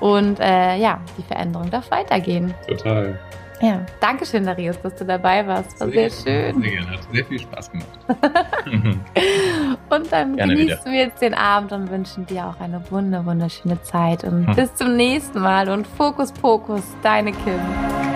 Und äh, ja, die Veränderung darf weitergehen. Total. Ja, danke schön, Darius, dass du dabei warst. War sehr, schön. Sehr gerne. Hat sehr viel Spaß gemacht. Und dann Gerne genießen wir jetzt den Abend und wünschen dir auch eine wunder, wunderschöne Zeit. Und Hm. bis zum nächsten Mal. Und Fokus, Pokus, deine Kim.